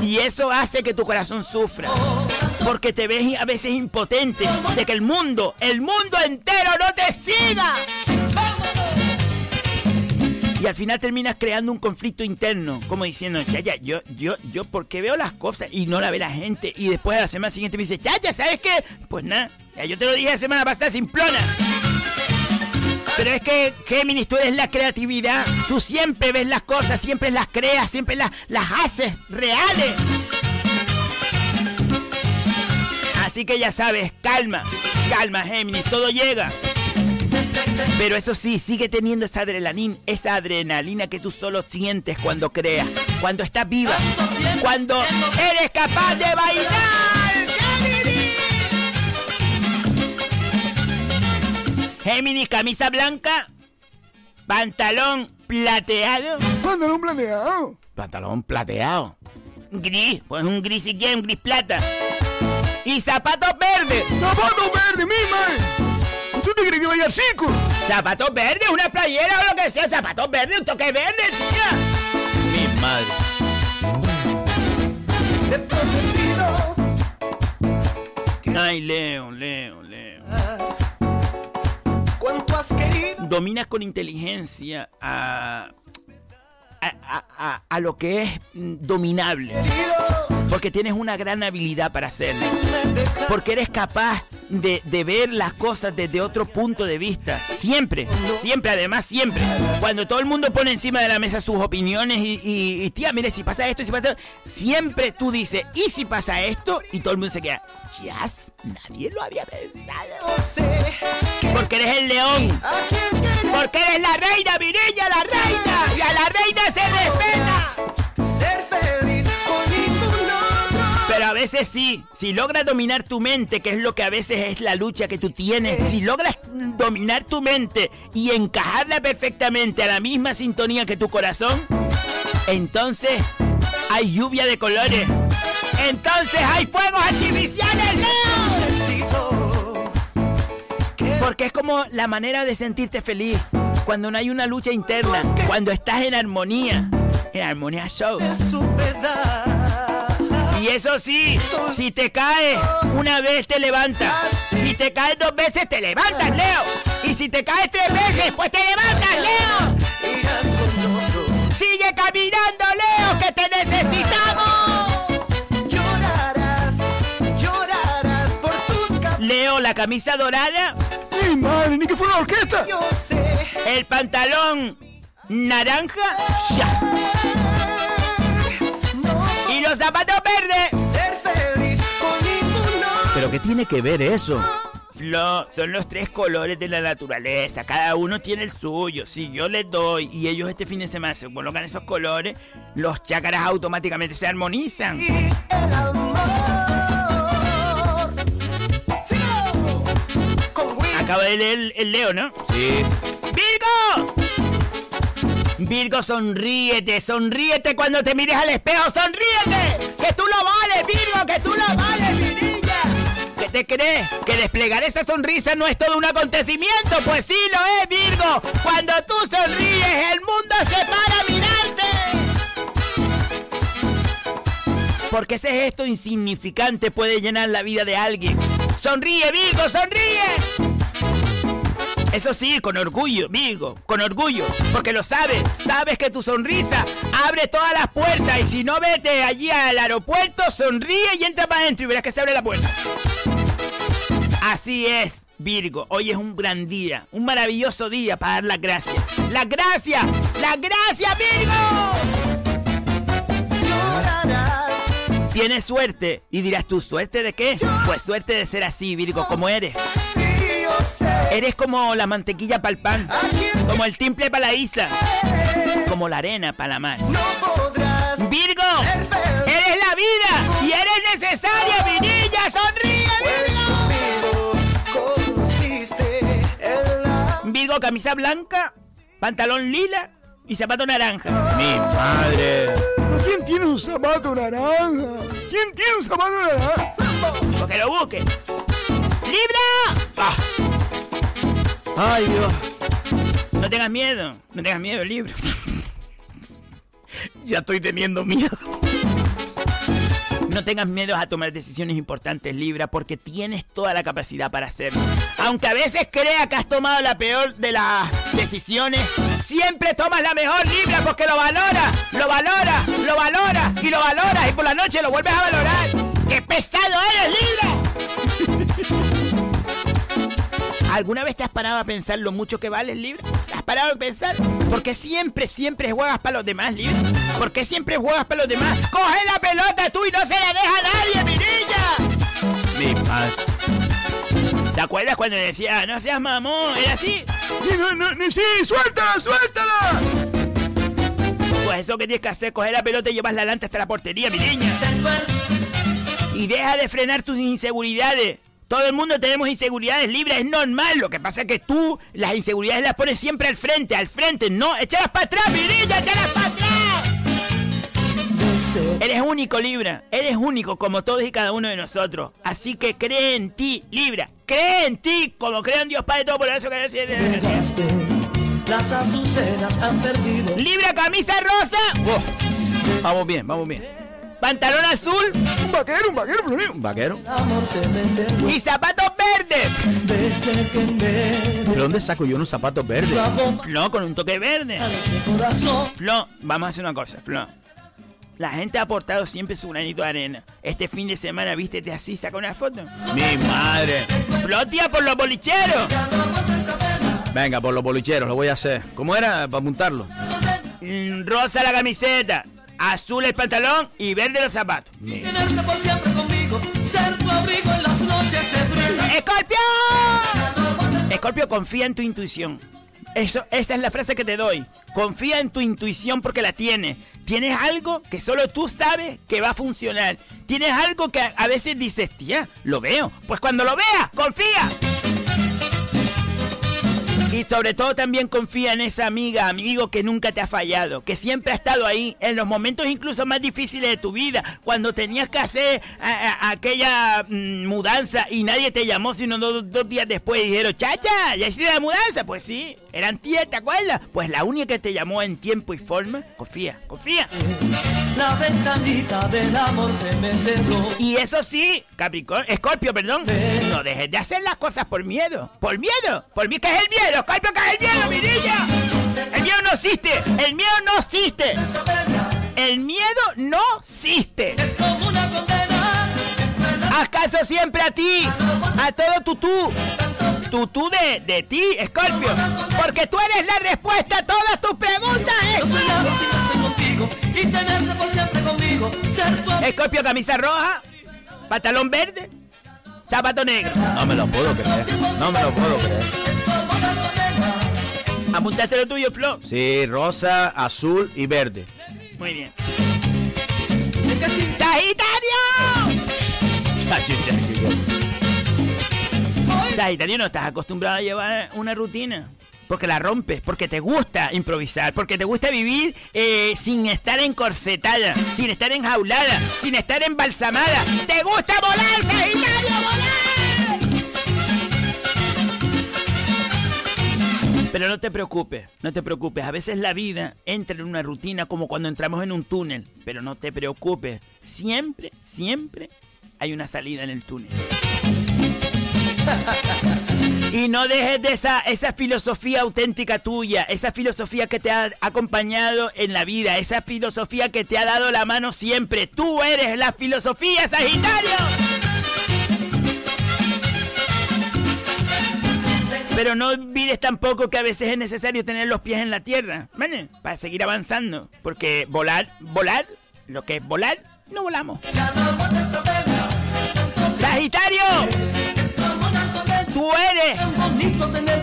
[SPEAKER 1] Y eso hace que tu corazón sufra. Porque te ves a veces impotente de que el mundo, el mundo entero no te siga. Y al final terminas creando un conflicto interno, como diciendo, Chaya, yo, yo, yo, ¿por qué veo las cosas y no la ve la gente? Y después a la semana siguiente me dice, Chaya, ¿sabes qué? Pues nada, yo te lo dije la semana pasada, simplona. Pero es que, Géminis, tú eres la creatividad. Tú siempre ves las cosas, siempre las creas, siempre las, las haces reales. Así que ya sabes, calma, calma, Géminis, todo llega. Pero eso sí, sigue teniendo esa adrenalina, esa adrenalina que tú solo sientes cuando creas, cuando estás viva, cuando eres capaz de bailar. Géminis, camisa blanca, pantalón plateado.
[SPEAKER 5] Pantalón plateado.
[SPEAKER 1] Pantalón plateado. Gris, pues un gris y un gris plata. Y zapatos verdes.
[SPEAKER 5] ¡Zapatos verdes, misma! ¿Tú te crees que vaya circo?
[SPEAKER 1] Zapatos verdes, una playera o lo que sea. Zapatos verdes, un toque verde, tía. Mi madre. Ay, Leo, Leo, Leo.
[SPEAKER 2] ¿Cuánto has querido?
[SPEAKER 1] Dominas con inteligencia a, a, a- a- a lo que es mm, dominable. Porque tienes una gran habilidad para hacerlo. Porque eres capaz de, de ver las cosas desde otro punto de vista. Siempre, siempre, además, siempre. Cuando todo el mundo pone encima de la mesa sus opiniones y, y- y, tía, mire, si pasa esto, si pasa esto, siempre tú dices, ¿y si pasa esto? Y todo el mundo se queda, Jazz, nadie lo había pensado. Porque eres el león. Porque eres la reina, mi niña, la reina. Y a la reina se respeta. Veces sí, si logras dominar tu mente, que es lo que a veces es la lucha que tú tienes, si logras dominar tu mente y encajarla perfectamente a la misma sintonía que tu corazón, entonces hay lluvia de colores. Entonces hay fuegos artificiales, Leo. Porque es como la manera de sentirte feliz. Cuando no hay una lucha interna, cuando estás en armonía, en armonía show. Y eso sí, si te caes una vez te levantas. Si te caes dos veces te levantas, Leo. Y si te caes tres veces, pues te levantas, Leo. Sigue caminando, Leo, que te necesitamos.
[SPEAKER 2] Llorarás, llorarás por tus
[SPEAKER 1] Leo, la camisa dorada.
[SPEAKER 5] ¡Mi madre, ni que fuera una orquesta!
[SPEAKER 2] Yo sé.
[SPEAKER 1] El pantalón naranja. Ya. Y los zapatos verdes.
[SPEAKER 2] Ser feliz.
[SPEAKER 1] ¿Pero qué tiene que ver eso? Flo, son los tres colores de la naturaleza. Cada uno tiene el suyo. Si yo les doy y ellos este fin de semana se colocan esos colores, los chácaras automáticamente se armonizan.
[SPEAKER 2] El amor. Will.
[SPEAKER 1] Acaba de leer el, el Leo, ¿no?
[SPEAKER 4] Sí.
[SPEAKER 1] ¡Virgo! Sonríete, sonríete cuando te mires al espejo, sonríete. Que tú lo vales, Virgo, que tú lo vales, mi niña. ¿Qué te crees? ¿Que desplegar esa sonrisa no es todo un acontecimiento? Pues sí lo es, Virgo. Cuando tú sonríes, el mundo se para a mirarte. Porque ese gesto insignificante puede llenar la vida de alguien. Sonríe, Virgo, sonríe. Eso sí, con orgullo, Virgo, con orgullo, porque lo sabes, sabes que tu sonrisa abre todas las puertas y si no vete allí al aeropuerto, sonríe y entra para adentro y verás que se abre la puerta. Así es, Virgo, hoy es un gran día, un maravilloso día para dar las gracias. ¡Las gracias! ¡Las gracias, Virgo!
[SPEAKER 2] Llorarás.
[SPEAKER 1] Tienes suerte y dirás tú, ¿suerte de qué? Pues suerte de ser así, Virgo, como eres.
[SPEAKER 2] Sí.
[SPEAKER 1] Eres como la mantequilla para el pan, como el timple para la isa, como la arena para la mar.
[SPEAKER 2] No podrás.
[SPEAKER 1] Virgo, eres la vida y eres necesaria, mi niña. Sonríe,
[SPEAKER 2] Pues la
[SPEAKER 1] Virgo, camisa blanca, pantalón lila y zapato naranja.
[SPEAKER 4] Mi madre.
[SPEAKER 5] ¿Quién tiene un zapato naranja? ¿Quién tiene un zapato naranja?
[SPEAKER 1] Porque lo busque. ¡Libra!
[SPEAKER 4] Ah. Ay, Dios.
[SPEAKER 1] No tengas miedo, no tengas miedo, Libra.
[SPEAKER 4] Ya estoy teniendo miedo.
[SPEAKER 1] No tengas miedo a tomar decisiones importantes, Libra, porque tienes toda la capacidad para hacerlo. Aunque a veces creas que has tomado la peor de las decisiones, siempre tomas la mejor, Libra, porque lo valoras, lo valoras, lo valoras y lo valoras y por la noche lo vuelves a valorar. ¡Qué pesado eres, Libra! ¿Alguna vez te has parado a pensar lo mucho que vales, Libra? ¿Te has parado a pensar? ¿Por qué siempre, siempre juegas para los demás, Libra? ¿Por qué siempre juegas para los demás? ¡Coge la pelota tú y no se la deja a nadie, mi niña!
[SPEAKER 4] Mi madre.
[SPEAKER 1] ¿Te acuerdas cuando decía, no seas mamón? ¿Era así?
[SPEAKER 5] Sí, no, no, no, sí, suéltala, suéltala.
[SPEAKER 1] Pues eso que tienes que hacer, coger la pelota y llevar la lanta hasta la portería, mi niña. Y deja de frenar tus inseguridades. Todo el mundo tenemos inseguridades libres, es normal. Lo que pasa es que tú las inseguridades las pones siempre al frente, al frente. No, échalas para atrás, mi niña, échalas para atrás. Eres único, Libra. Eres único como todos y cada uno de nosotros. Así que cree en ti, Libra. Cree en ti, como creo en Dios Padre Todopoderoso. que
[SPEAKER 2] Las azucenas han perdido.
[SPEAKER 1] Libra, camisa rosa.
[SPEAKER 4] Oh, Vamos bien, vamos bien.
[SPEAKER 1] Pantalón azul.
[SPEAKER 5] Un vaquero, un vaquero.
[SPEAKER 4] ¿Un vaquero?
[SPEAKER 1] Y zapatos verdes.
[SPEAKER 4] ¿De dónde saco yo unos zapatos verdes?
[SPEAKER 1] Flo, con un toque verde. Flo, vamos a hacer una cosa, Flo. La gente ha aportado siempre su granito de arena. Este fin de semana, vístete así, saca una foto.
[SPEAKER 4] Mi madre.
[SPEAKER 1] Flo, tía, por los bolicheros.
[SPEAKER 4] Venga, por los bolicheros, lo voy a hacer. ¿Cómo era para apuntarlo?
[SPEAKER 1] Mm, Rosa la camiseta, azul el pantalón y verde los zapatos.
[SPEAKER 2] Tenerte por siempre conmigo. Ser tu abrigo en las noches de frío.
[SPEAKER 1] ¡Escorpio! Escorpio, confía en tu intuición. Eso, esa es la frase que te doy. Confía en tu intuición porque la tienes. Tienes algo que solo tú sabes que va a funcionar. Tienes algo que a, a veces dices, tía, lo veo. Pues cuando lo veas, confía. Y sobre todo también confía en esa amiga, amigo que nunca te ha fallado, que siempre ha estado ahí en los momentos incluso más difíciles de tu vida, cuando tenías que hacer aquella mm, mudanza y nadie te llamó sino dos, dos días después dijeron, chacha, ¿ya hiciste la mudanza? Pues sí, eran tías, ¿te acuerdas? Pues la única que te llamó en tiempo y forma, confía, confía.
[SPEAKER 2] La ventanita del amor se me cerró.
[SPEAKER 1] Y eso sí, Capricornio, Escorpio, perdón, no dejes de hacer las cosas por miedo. ¿Por miedo? ¿Por mí qué es el miedo? Escorpio, ¿qué es el miedo, mi niña? El miedo no existe, el miedo no existe. El miedo no existe.
[SPEAKER 2] Es como una condena.
[SPEAKER 1] Haz caso siempre a ti, a todo tutú. Tutú de, de ti, Escorpio. Porque tú eres la respuesta a todas tus preguntas,
[SPEAKER 2] tu.
[SPEAKER 1] Escorpio, camisa roja, pantalón verde, zapato negro.
[SPEAKER 4] No me lo puedo creer. No me lo puedo creer.
[SPEAKER 1] Apuntaste lo tuyo, Flo.
[SPEAKER 4] Sí, rosa, azul y verde.
[SPEAKER 1] Muy bien. ¡Sagitario!
[SPEAKER 4] Chacho, chacho.
[SPEAKER 1] Sagitario, no estás acostumbrado a llevar una rutina. Porque la rompes, porque te gusta improvisar, porque te gusta vivir eh, sin estar encorsetada, sin estar enjaulada, sin estar embalsamada. ¡Te gusta volar, Sagitario, volar! Pero no te preocupes, no te preocupes. A veces la vida entra en una rutina como cuando entramos en un túnel. Pero no te preocupes. Siempre, siempre hay una salida en el túnel. Y no dejes de esa, esa filosofía auténtica tuya, esa filosofía que te ha acompañado en la vida, esa filosofía que te ha dado la mano siempre. Tú eres la filosofía, Sagitario. Pero no olvides tampoco que a veces es necesario tener los pies en la tierra, ¿vale? Para seguir avanzando. Porque volar, volar, lo que es volar, no volamos. Sagitario, tú eres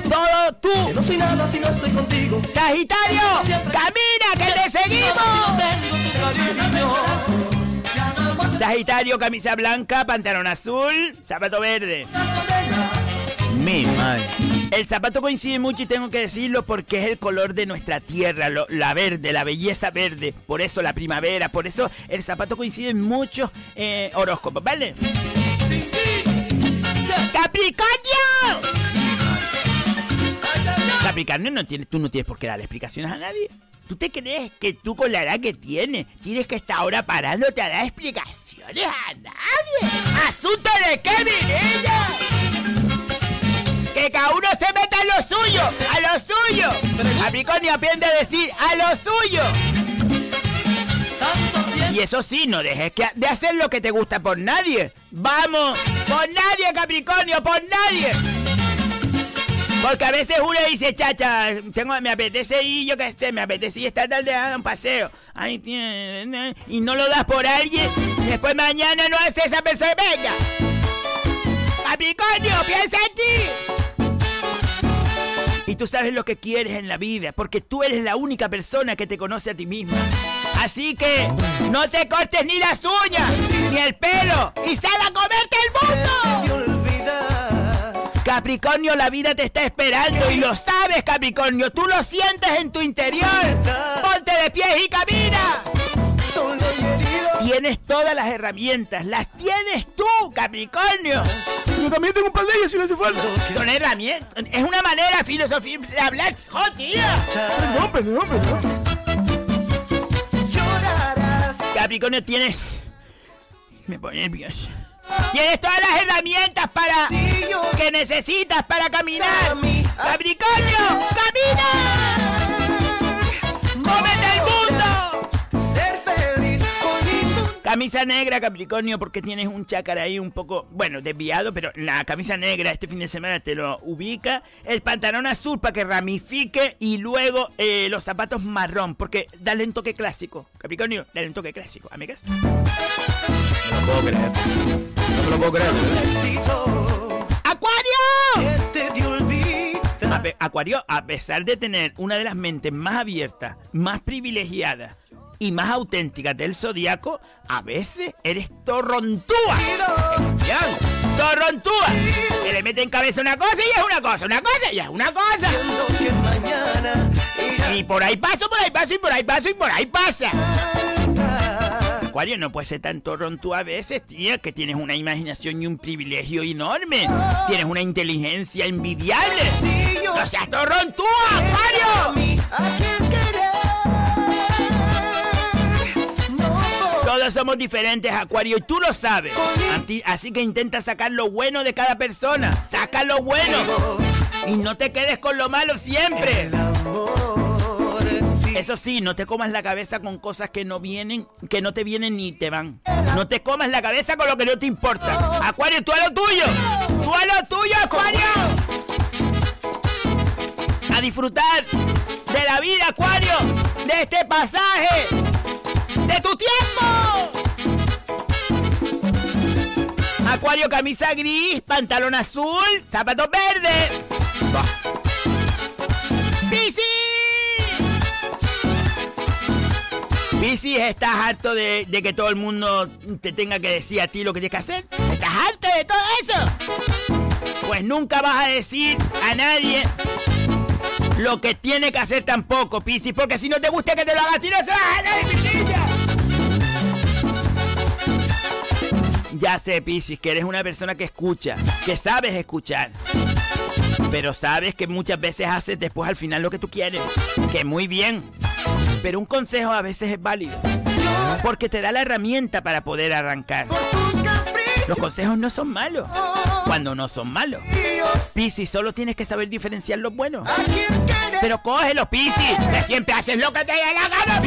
[SPEAKER 1] todo tú.
[SPEAKER 2] No soy nada si no estoy contigo.
[SPEAKER 1] Sagitario, camina que te seguimos. Sagitario, camisa blanca, pantalón azul, zapato verde.
[SPEAKER 4] Mi madre.
[SPEAKER 1] El zapato coincide mucho y tengo que decirlo porque es el color de nuestra tierra, lo- la verde, la belleza verde. Por eso la primavera, por eso el zapato coincide en muchos eh, horóscopos, ¿vale? ¡Capricornio! Capricornio, no tiene, tú no tienes por qué darle explicaciones a nadie. ¿Tú te crees que tú con la edad que tienes tienes que estar ahora parándote a dar explicaciones a nadie? ¿Asunto de qué, mi? Que cada uno se meta en lo suyo, a lo suyo. Capricornio aprende a decir a lo suyo. Y eso sí, no dejes que- de hacer lo que te gusta por nadie. Vamos, por nadie, Capricornio, por nadie. Porque a veces uno dice, chacha, tengo, me apetece ir, yo qué sé, me apetece ir esta tarde a un paseo. Ay, tiene- y no lo das por alguien, después mañana no hace esa persona, venga. Capricornio, piensa en ti. Y tú sabes lo que quieres en la vida, porque tú eres la única persona que te conoce a ti misma. Así que no te cortes ni las uñas, ni el pelo, y sal a comerte el mundo. Capricornio, la vida te está esperando y lo sabes, Capricornio. Tú lo sientes en tu interior. Ponte de pie y camina. Tienes todas las herramientas, las tienes tú, Capricornio.
[SPEAKER 5] Yo también tengo un par de ellas si le hace falta.
[SPEAKER 1] Son herramientas. Es una manera filosofía de hablar. ¡Oh, tío!
[SPEAKER 5] Perdón, perdón, perdón.
[SPEAKER 1] Capricornio tiene. Me pone nervioso. Tienes todas las herramientas para. que necesitas para caminar. Capricornio, camina. ¡Cómete Camisa negra, Capricornio, porque tienes un chácara ahí un poco, bueno, desviado, pero la camisa negra este fin de semana te lo ubica. El pantalón azul para que ramifique y luego eh, los zapatos marrón, porque dale un toque clásico. Capricornio, dale un toque clásico, amigas.
[SPEAKER 4] No lo puedo creer. No me lo puedo creer.
[SPEAKER 1] ¡Acuario! Pe- Acuario, a pesar de tener una de las mentes más abiertas, más privilegiadas y más auténticas del zodiaco, a veces eres torrontúa. Torrontúa. Que le mete en cabeza una cosa y es una cosa, una cosa y es una cosa. Y por ahí paso, por ahí paso y por ahí paso y por ahí pasa. Acuario, no puede ser tan torrontúa a veces, tío, que tienes una imaginación y un privilegio enorme. Tienes una inteligencia envidiable. ¡No seas torrontúa, Acuario! Todos somos diferentes, Acuario, y tú lo sabes. Así que intenta sacar lo bueno de cada persona. Saca lo bueno. Y no te quedes con lo malo siempre. Eso sí, no te comas la cabeza con cosas que no vienen, que no te vienen ni te van. No te comas la cabeza con lo que no te importa. Acuario, tú a lo tuyo. Tú a lo tuyo, Acuario. A disfrutar de la vida, Acuario. De este pasaje. De tu tiempo. Acuario, camisa gris, pantalón azul, zapatos verdes. ¡Piscis! Piscis, ¿estás harto de, de que todo el mundo te tenga que decir a ti lo que tienes que hacer? ¿Estás harto de todo eso? Pues nunca vas a decir a nadie lo que tiene que hacer tampoco, Piscis, porque si no te gusta que te lo hagas, tú no se vas a. Ya sé, Piscis, que eres una persona que escucha, que sabes escuchar. Pero sabes que muchas veces haces después al final lo que tú quieres. Que muy bien. Pero un consejo a veces es válido. Porque te da la herramienta para poder arrancar. Los consejos no son malos. Cuando no son malos. Piscis, solo tienes que saber diferenciar los buenos. Pero cógelo, Piscis. Que siempre haces lo que te da la gana,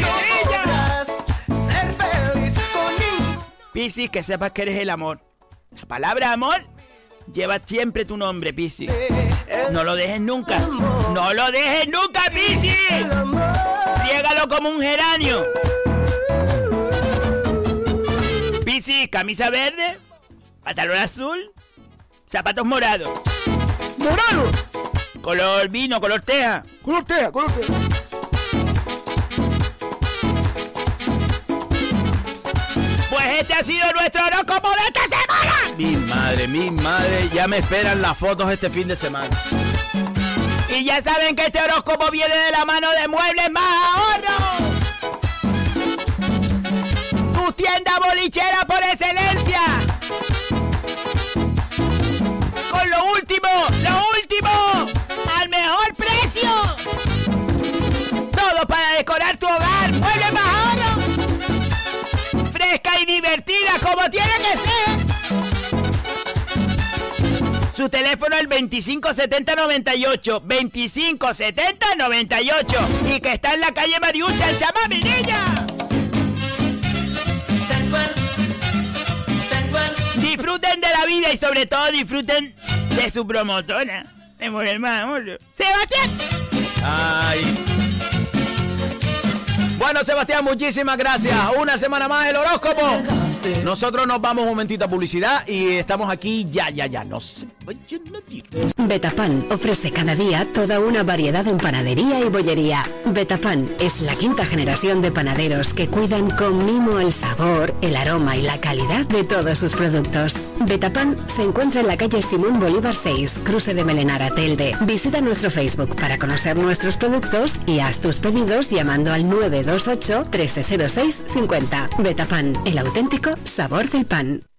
[SPEAKER 1] Piscis. Que sepas que eres el amor. La palabra amor lleva siempre tu nombre, Piscis. No lo dejes nunca. No lo dejes nunca, Piscis. Riégalo como un geranio. Piscis, camisa verde, pantalón azul, zapatos morados.
[SPEAKER 5] ¡Morado!
[SPEAKER 1] Color vino, color teja.
[SPEAKER 5] Color teja, color teja.
[SPEAKER 1] Pues este ha sido nuestro horóscopo de esta semana.
[SPEAKER 4] Mi madre, mi madre, ya me esperan las fotos este fin de semana.
[SPEAKER 1] Y ya saben que este horóscopo viene de la mano de Muebles Más Ahorro. Tu tienda bolichera por excelencia. Lo último, lo último, al mejor precio. Todo para decorar tu hogar. Muebles Más. Fresca y divertida como tiene que ser. Su teléfono el 257098. 257098. Y que está en la calle Mariucha, el chama mi niña. Disfruten de la vida y sobre todo disfruten de su promotora. De Mujer Más Amor. Sebastián.
[SPEAKER 4] Ay. Bueno, Sebastián, muchísimas gracias. Una semana más el horóscopo. Nosotros nos vamos un momentito a publicidad y estamos aquí ya, ya, ya. No sé.
[SPEAKER 7] Betapan ofrece cada día toda una variedad en panadería y bollería. Betapan es la quinta generación de panaderos que cuidan con mimo el sabor, el aroma y la calidad de todos sus productos. Betapan se encuentra en la calle Simón Bolívar 6, cruce de Melenara Telde. Visita nuestro Facebook para conocer nuestros productos y haz tus pedidos llamando al 928 1306 50. Betapan, el auténtico sabor del pan.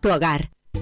[SPEAKER 8] tu hogar.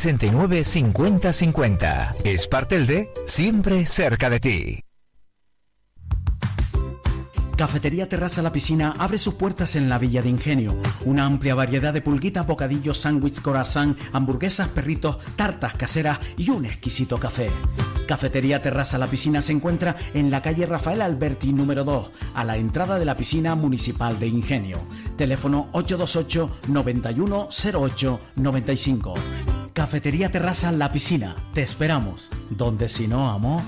[SPEAKER 9] 69 50 50. Espartel de siempre cerca de ti.
[SPEAKER 10] Cafetería Terraza La Piscina abre sus puertas en la Villa de Ingenio. Una amplia variedad de pulguitas, bocadillos, sándwiches, corazón, hamburguesas, perritos, tartas caseras y un exquisito café. Cafetería Terraza La Piscina se encuentra en la calle Rafael Alberti número 2, a la entrada de la piscina municipal de Ingenio. Teléfono 828 9108 95. Cafetería Terraza La Piscina. Te esperamos. Donde si no, amo.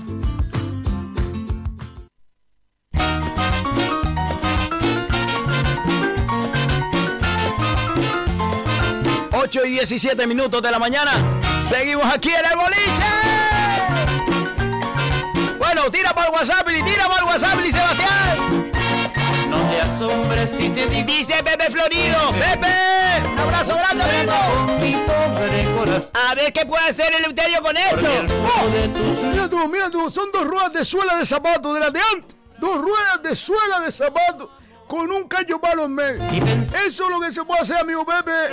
[SPEAKER 4] 8 y 17 minutos de la mañana. Seguimos aquí en el boliche. Bueno, tira para el WhatsApp y tira para el WhatsApp y Sebastián.
[SPEAKER 14] Asombres si te digo
[SPEAKER 1] Dice Pepe Florido.
[SPEAKER 4] Pepe, un abrazo grande, amigo.
[SPEAKER 14] mi pobre corazón.
[SPEAKER 1] A ver qué puede hacer el Euterio con esto.
[SPEAKER 5] Oh, mira tú, mira tú, son dos ruedas de suela de zapato de las de antes. Dos ruedas de suela de zapato con un callo palo en medio. Eso es lo que se puede hacer, amigo Pepe.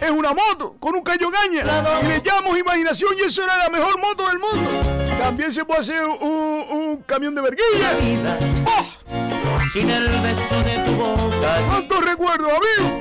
[SPEAKER 5] Es una moto con un callo caña. Y le llamamos imaginación y eso era la mejor moto del mundo. También se puede hacer un, un camión de verguilla. ¡Oh!
[SPEAKER 14] Sin el beso de tu boca.
[SPEAKER 5] ¿Cuántos recuerdos, amigo?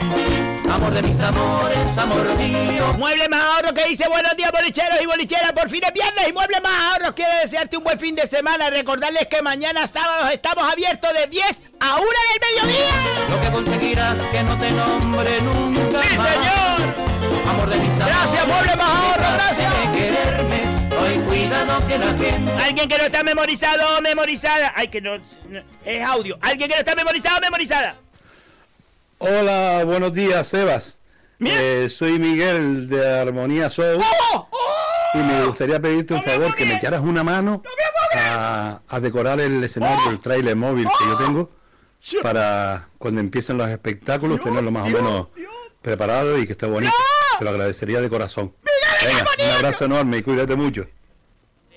[SPEAKER 14] Amor de mis amores, amor mío.
[SPEAKER 1] Mueble más ahorros que dice buenos días bolicheros y bolicheras por fin de viernes y Mueble más ahorros quiere desearte un buen fin de semana. Recordarles que mañana sábado estamos abiertos de 10 a 1 del mediodía.
[SPEAKER 14] Lo que conseguirás que no te nombre nunca
[SPEAKER 1] ¡Sí,
[SPEAKER 14] más.
[SPEAKER 1] señor!
[SPEAKER 14] Amor de mis amores.
[SPEAKER 1] Gracias, Mueble más ahorros, gracias.
[SPEAKER 14] De quererme, hoy cuidado que la gente.
[SPEAKER 1] Alguien que no está memorizado o memorizada. Ay, que no, no- Es audio. Alguien que no está memorizado o memorizada.
[SPEAKER 15] Hola, buenos días, Sebas. Eh, soy Miguel de Armonía Show
[SPEAKER 1] ¡Oh!
[SPEAKER 15] y me gustaría pedirte un favor, que me echaras una mano a, a decorar el escenario del trailer móvil que yo tengo para cuando empiecen los espectáculos tenerlo más o menos preparado y que esté bonito. Te lo agradecería de corazón. Venga, un abrazo enorme y cuídate mucho.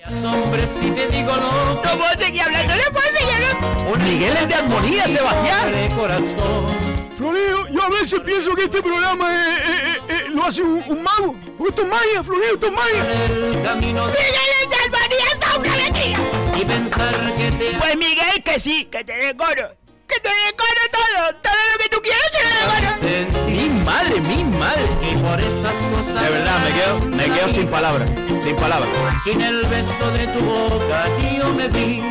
[SPEAKER 14] Hombre, si te digo lo
[SPEAKER 1] No puedo seguir hablando, no puedo seguir hablando.
[SPEAKER 4] Miguel es de armonía, Sebastián.
[SPEAKER 14] de corazón.
[SPEAKER 5] Florido, yo a veces pienso que este programa eh, eh, eh, eh, lo hace un, un mago. Porque esto es magia, Florido, esto es magia.
[SPEAKER 14] De
[SPEAKER 1] Miguel es de armonía, son una mentira.
[SPEAKER 14] y pensar que te
[SPEAKER 1] Pues Miguel, que sí, que te decoro. Que te decoro todo. Todo lo que tú quieras te lo decoro.
[SPEAKER 4] Mi madre, mi madre.
[SPEAKER 14] Por esas cosas.
[SPEAKER 4] De verdad, me quedo, me quedo sin palabras. Sin palabras.
[SPEAKER 14] Sin el beso de tu boca yo me vi.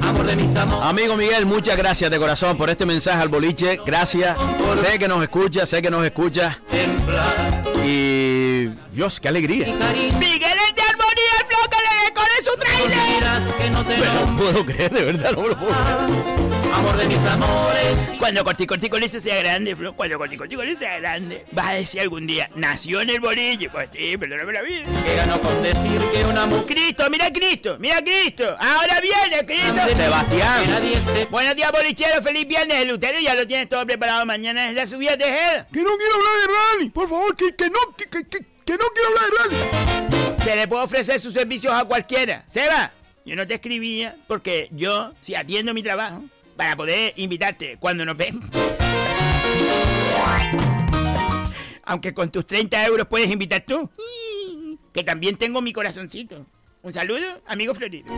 [SPEAKER 14] Amor de mis amores.
[SPEAKER 4] Amigo Miguel, muchas gracias de corazón por este mensaje al boliche. Gracias. Sé que nos escucha, sé que nos escucha. Y Dios, qué alegría.
[SPEAKER 1] Miguel es de armonía, el flow que le decore su trailer.
[SPEAKER 14] No
[SPEAKER 4] puedo creer, de verdad, no lo puedo creer.
[SPEAKER 1] Amor de mis amores. Cuando Cortico con eso sea grande, Flo, cuando Cortico con eso sea grande, vas a decir algún día, nació en el bolillo. Pues sí, perdóname la vida.
[SPEAKER 14] Que ganó con decir que una mujer.
[SPEAKER 1] Cristo, mira Cristo, mira Cristo. Ahora viene Cristo.
[SPEAKER 4] Sebastián.
[SPEAKER 14] Nadie esté.
[SPEAKER 1] Buenos días, bolichero. Feliz viernes. El Lutero ya lo tienes todo preparado. Mañana es la subida de Gel.
[SPEAKER 5] Que no quiero hablar de rally, por favor, que, que no, que, que, que, que no quiero hablar de rally.
[SPEAKER 1] Se le puede ofrecer sus servicios a cualquiera. Seba, yo no te escribía porque yo, si atiendo mi trabajo, para poder invitarte cuando nos ven. Aunque con tus 30 euros puedes invitar tú. Que también tengo mi corazoncito. Un saludo, amigo Florido.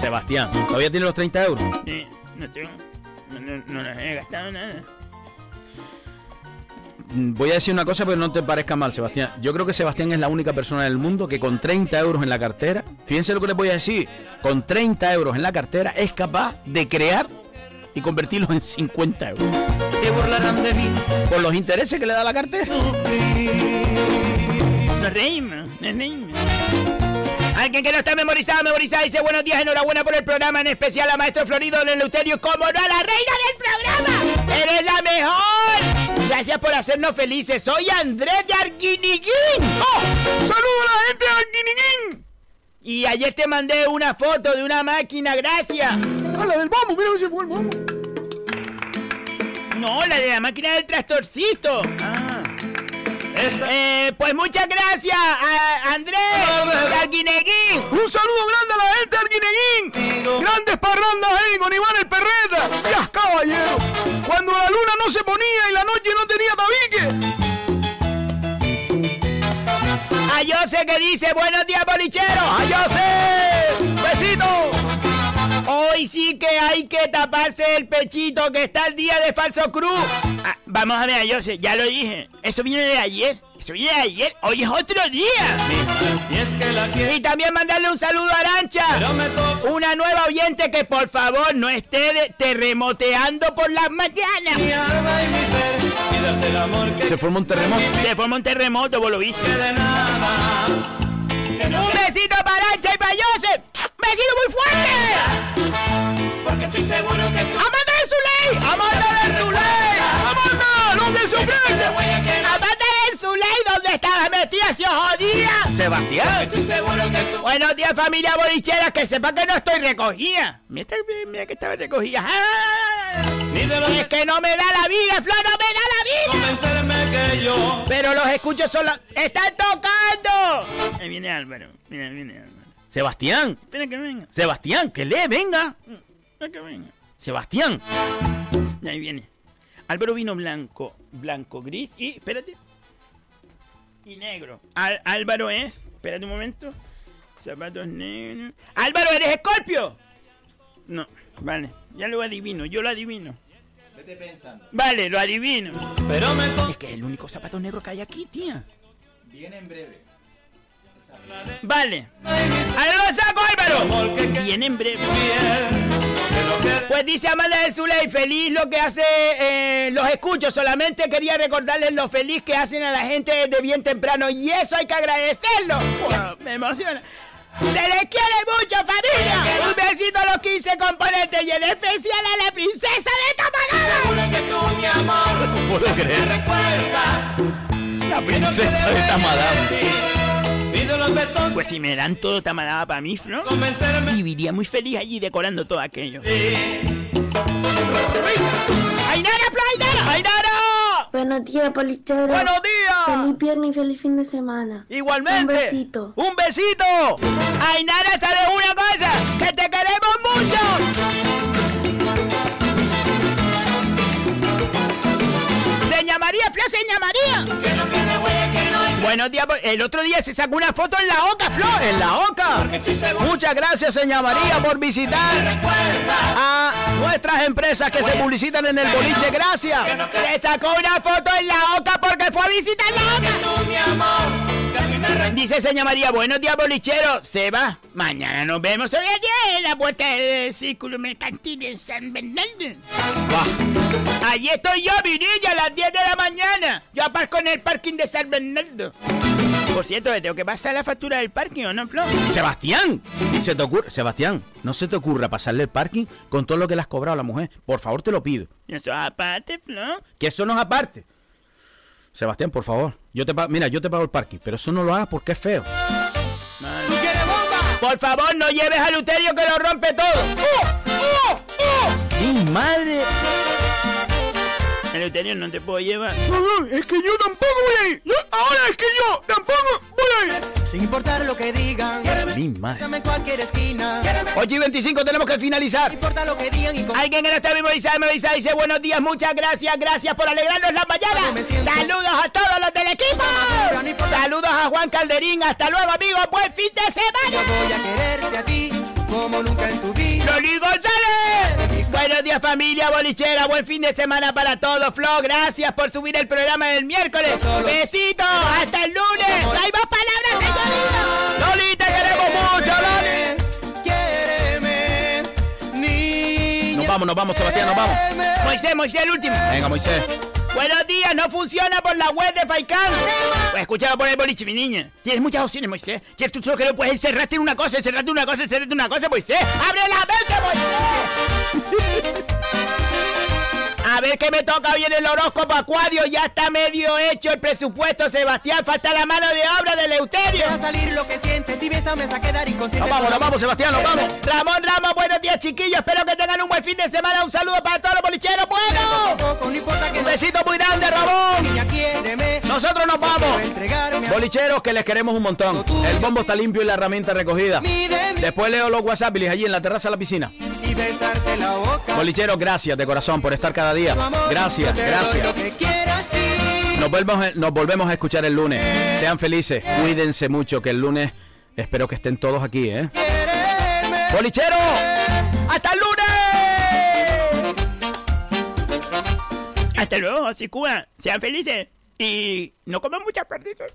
[SPEAKER 4] Sebastián, ¿todavía tiene los 30 euros?
[SPEAKER 1] Eh, no tengo. No, no, no los he gastado nada.
[SPEAKER 4] Voy a decir una cosa, pero no te parezca mal, Sebastián. Yo creo que Sebastián es la única persona del mundo que con 30 euros en la cartera, fíjense lo que les voy a decir, con 30 euros en la cartera es capaz de crear y convertirlos en 50 euros.
[SPEAKER 14] Se burlarán de mí.
[SPEAKER 4] Por los intereses que le da la cartera.
[SPEAKER 1] Alguien que no está memorizado, memorizado, dice buenos días, enhorabuena por el programa, en especial a Maestro Florido del Eleuterio, como no a la reina del programa. ¡Eres la mejor! Gracias por hacernos felices. Soy Andrés de Arguiniguín. ¡Oh!
[SPEAKER 5] ¡Saludo a la gente de Arguiniguín!
[SPEAKER 1] Y ayer te mandé una foto de una máquina, gracias.
[SPEAKER 5] Ah, la del bombo, mira si fue el bombo.
[SPEAKER 1] No, la de la máquina del trastorcito. Eh, pues muchas gracias a Andrés Arguineguín.
[SPEAKER 5] Un saludo grande a la gente de Arguineguín. Grandes parrandas ahí con Iván el Perreta. Ya, caballero. Cuando la luna no se ponía y la noche no tenía tabique.
[SPEAKER 1] A Jose que dice buenos días, bolichero.
[SPEAKER 5] ¡A Jose! ¡Besito!
[SPEAKER 1] Hoy sí que hay que taparse el pechito que está el día de Falso Cruz. Ah, vamos a ver a Jose, ya lo dije. Eso viene de ayer. Eso viene de ayer. Hoy es otro día.
[SPEAKER 14] Y es que la quiero.
[SPEAKER 1] Y también mandarle un saludo a Arancha. Una nueva oyente que por favor no esté de- terremoteando por las mañanas.
[SPEAKER 14] Mi alma y mi ser. Y darte el amor que
[SPEAKER 4] Se forma un terremoto.
[SPEAKER 1] Se forma un terremoto, vos lo viste.
[SPEAKER 14] de nada.
[SPEAKER 1] Un besito para Arancha y para Jose. ¡Besito muy fuerte!
[SPEAKER 14] Porque estoy seguro que tú.
[SPEAKER 1] ¡Amanda de Zuley! ¡Amanda de Zuley! ¡Amanda! ¡No te sorprende! ¡Amanda de Zuley! ¿Dónde estabas metida, si os jodía?
[SPEAKER 4] Sebastián.
[SPEAKER 14] Estoy seguro que tú.
[SPEAKER 1] Buenos días, familia bolichera, que sepa que no estoy recogida. Mira, mira que estaba recogida. ¡Ah!
[SPEAKER 14] Ni de los
[SPEAKER 1] Es que no me da la vida, Flor, no me da la vida.
[SPEAKER 14] que yo.
[SPEAKER 1] Pero los escucho solo. ¡Están tocando! Ahí viene Álvaro. Mira, viene Álvaro.
[SPEAKER 4] Sebastián.
[SPEAKER 1] Espera que venga.
[SPEAKER 4] Sebastián, que lee, venga.
[SPEAKER 1] Espera que venga.
[SPEAKER 4] Sebastián.
[SPEAKER 1] Ahí viene. Álvaro vino blanco, blanco, gris y. Espérate. Y negro. Al- Álvaro es. Espérate un momento. Zapatos negros. ¡Álvaro, eres Escorpio! No, vale. Ya lo adivino, yo lo adivino.
[SPEAKER 14] Vete pensando.
[SPEAKER 1] Vale, lo adivino.
[SPEAKER 14] Pero me.
[SPEAKER 1] Es que es el único zapato negro que hay aquí, tía.
[SPEAKER 14] Viene en breve.
[SPEAKER 1] Vale. ¡Ahí lo saco, Álvaro! Viene en breve. Pues dice Amanda de Zuley, feliz lo que hace, eh, los escucho, solamente quería recordarles lo feliz que hacen a la gente desde bien temprano y eso hay que agradecerlo. Wow, me emociona. ¡Se les quiere mucho, familia! Un besito a los 15 componentes y en especial a la princesa de Tamagada.
[SPEAKER 14] Seguro que tú, mi amor.
[SPEAKER 4] No puedo creer. La princesa de Tamadá.
[SPEAKER 14] Los besos.
[SPEAKER 1] Pues si me dan todo Tamadada para mí, ¿no?
[SPEAKER 14] Convencerme.
[SPEAKER 1] Viviría muy feliz allí decorando todo aquello. ¡Ainara, Flo, Ainara! ¡Ainara!
[SPEAKER 3] Buenos días, polichero.
[SPEAKER 1] ¡Buenos días!
[SPEAKER 3] Feliz viernes y feliz fin de semana.
[SPEAKER 1] Igualmente.
[SPEAKER 3] Un besito.
[SPEAKER 1] Un besito. Ainara, ¿sabes una cosa? Que te queremos mucho. Seña María, Flo, Seña María. Buenos días. El otro día se sacó una foto en la Oca, Flo.
[SPEAKER 4] En la OCA. Muchas gracias, señora María, por visitar a nuestras empresas que se publicitan en el boliche. Gracias.
[SPEAKER 1] Se sacó una foto en la Oca porque fue a visitar la Oca. Dice seña María, buenos días, bolichero. Se va. Mañana nos vemos 10 en la puerta del círculo mercantil en San Bernardo. Allí estoy yo, niña, a las 10 de la mañana. Yo aparco en el parking de San Bernardo. Por cierto, le tengo que pasar la factura del parking, ¿o no, Flo?
[SPEAKER 4] Sebastián, y se te ocurre, Sebastián, no se te ocurra pasarle el parking con todo lo que le has cobrado a la mujer. Por favor, te lo pido.
[SPEAKER 1] Eso aparte, Flo.
[SPEAKER 4] Que eso no es aparte. Sebastián, por favor, yo te mira, yo te pago el parking, pero eso no lo hagas porque es feo.
[SPEAKER 1] Por favor, no lleves al Luterio que lo rompe todo.
[SPEAKER 4] Mi madre.
[SPEAKER 1] El Luterio no te puedo llevar.
[SPEAKER 5] Es que yo tampoco voy a ir. Yo- ahora es que yo tampoco voy a ir.
[SPEAKER 2] Sin importar lo que digan.
[SPEAKER 4] Mi madre.
[SPEAKER 2] En cualquier esquina.
[SPEAKER 4] 8 y 25 tenemos que finalizar.
[SPEAKER 2] No importa lo que digan y.
[SPEAKER 1] Alguien que no está vivo Isabel me avisa, dice buenos días, muchas gracias, gracias por alegrarnos la mañana. Saludos a todos los del equipo. Saludos a Juan Calderín, hasta luego amigos, buen fin de semana.
[SPEAKER 2] Yo voy a quererte a ti como nunca en tu vida.
[SPEAKER 1] ¡Loli González! Buenos días familia bolichera, buen fin de semana para todos, Flo, gracias por subir el programa del miércoles. Besitos, hasta el lunes. Hay más palabras, señorita. Loli, te queremos mucho, Loli.
[SPEAKER 2] Quiéreme, niña.
[SPEAKER 4] Nos vamos, nos vamos, Sebastián, nos vamos.
[SPEAKER 1] Moisés, Moisés, el último.
[SPEAKER 4] Venga, Moisés.
[SPEAKER 1] Buenos días, no funciona por la web de Faikán. Pues escúchalo por el boliche, mi niña. Tienes muchas opciones, Moisés. Si tú solo que no puedes encerrarte en una cosa, encerrarte en una cosa, encerrarte en una cosa, Moisés. ¡Abre la mente, Moisés! A ver qué me toca hoy en el horóscopo Acuario. Ya está medio hecho el presupuesto, Sebastián. Falta la mano de obra de Leuterio.
[SPEAKER 2] Deja salir lo que sientes y hasta quedar inconsciente.
[SPEAKER 4] Nos vamos, nos vamos, Sebastián, nos vamos.
[SPEAKER 1] Ramón Ramos, buenos días, chiquillos. Espero que tengan un buen fin de semana. Un saludo para todos los bolicheros. ¡Bueno! Un besito muy grande, Ramón.
[SPEAKER 4] Nosotros nos vamos.
[SPEAKER 2] A
[SPEAKER 4] Bolicheros, que les queremos un montón. El bombo está limpio y la herramienta recogida. Después leo los WhatsApp allí en la terraza de la piscina.
[SPEAKER 2] y.
[SPEAKER 4] Bolicheros, gracias de corazón por estar cada día. Gracias, gracias. Nos volvemos, nos volvemos a escuchar el lunes. Sean felices, cuídense mucho, que el lunes espero que estén todos aquí, ¿eh? ¡Bolichero!
[SPEAKER 1] ¡Hasta el lunes! Hasta luego, Cuba. Sean felices. Y no coman muchas perdices.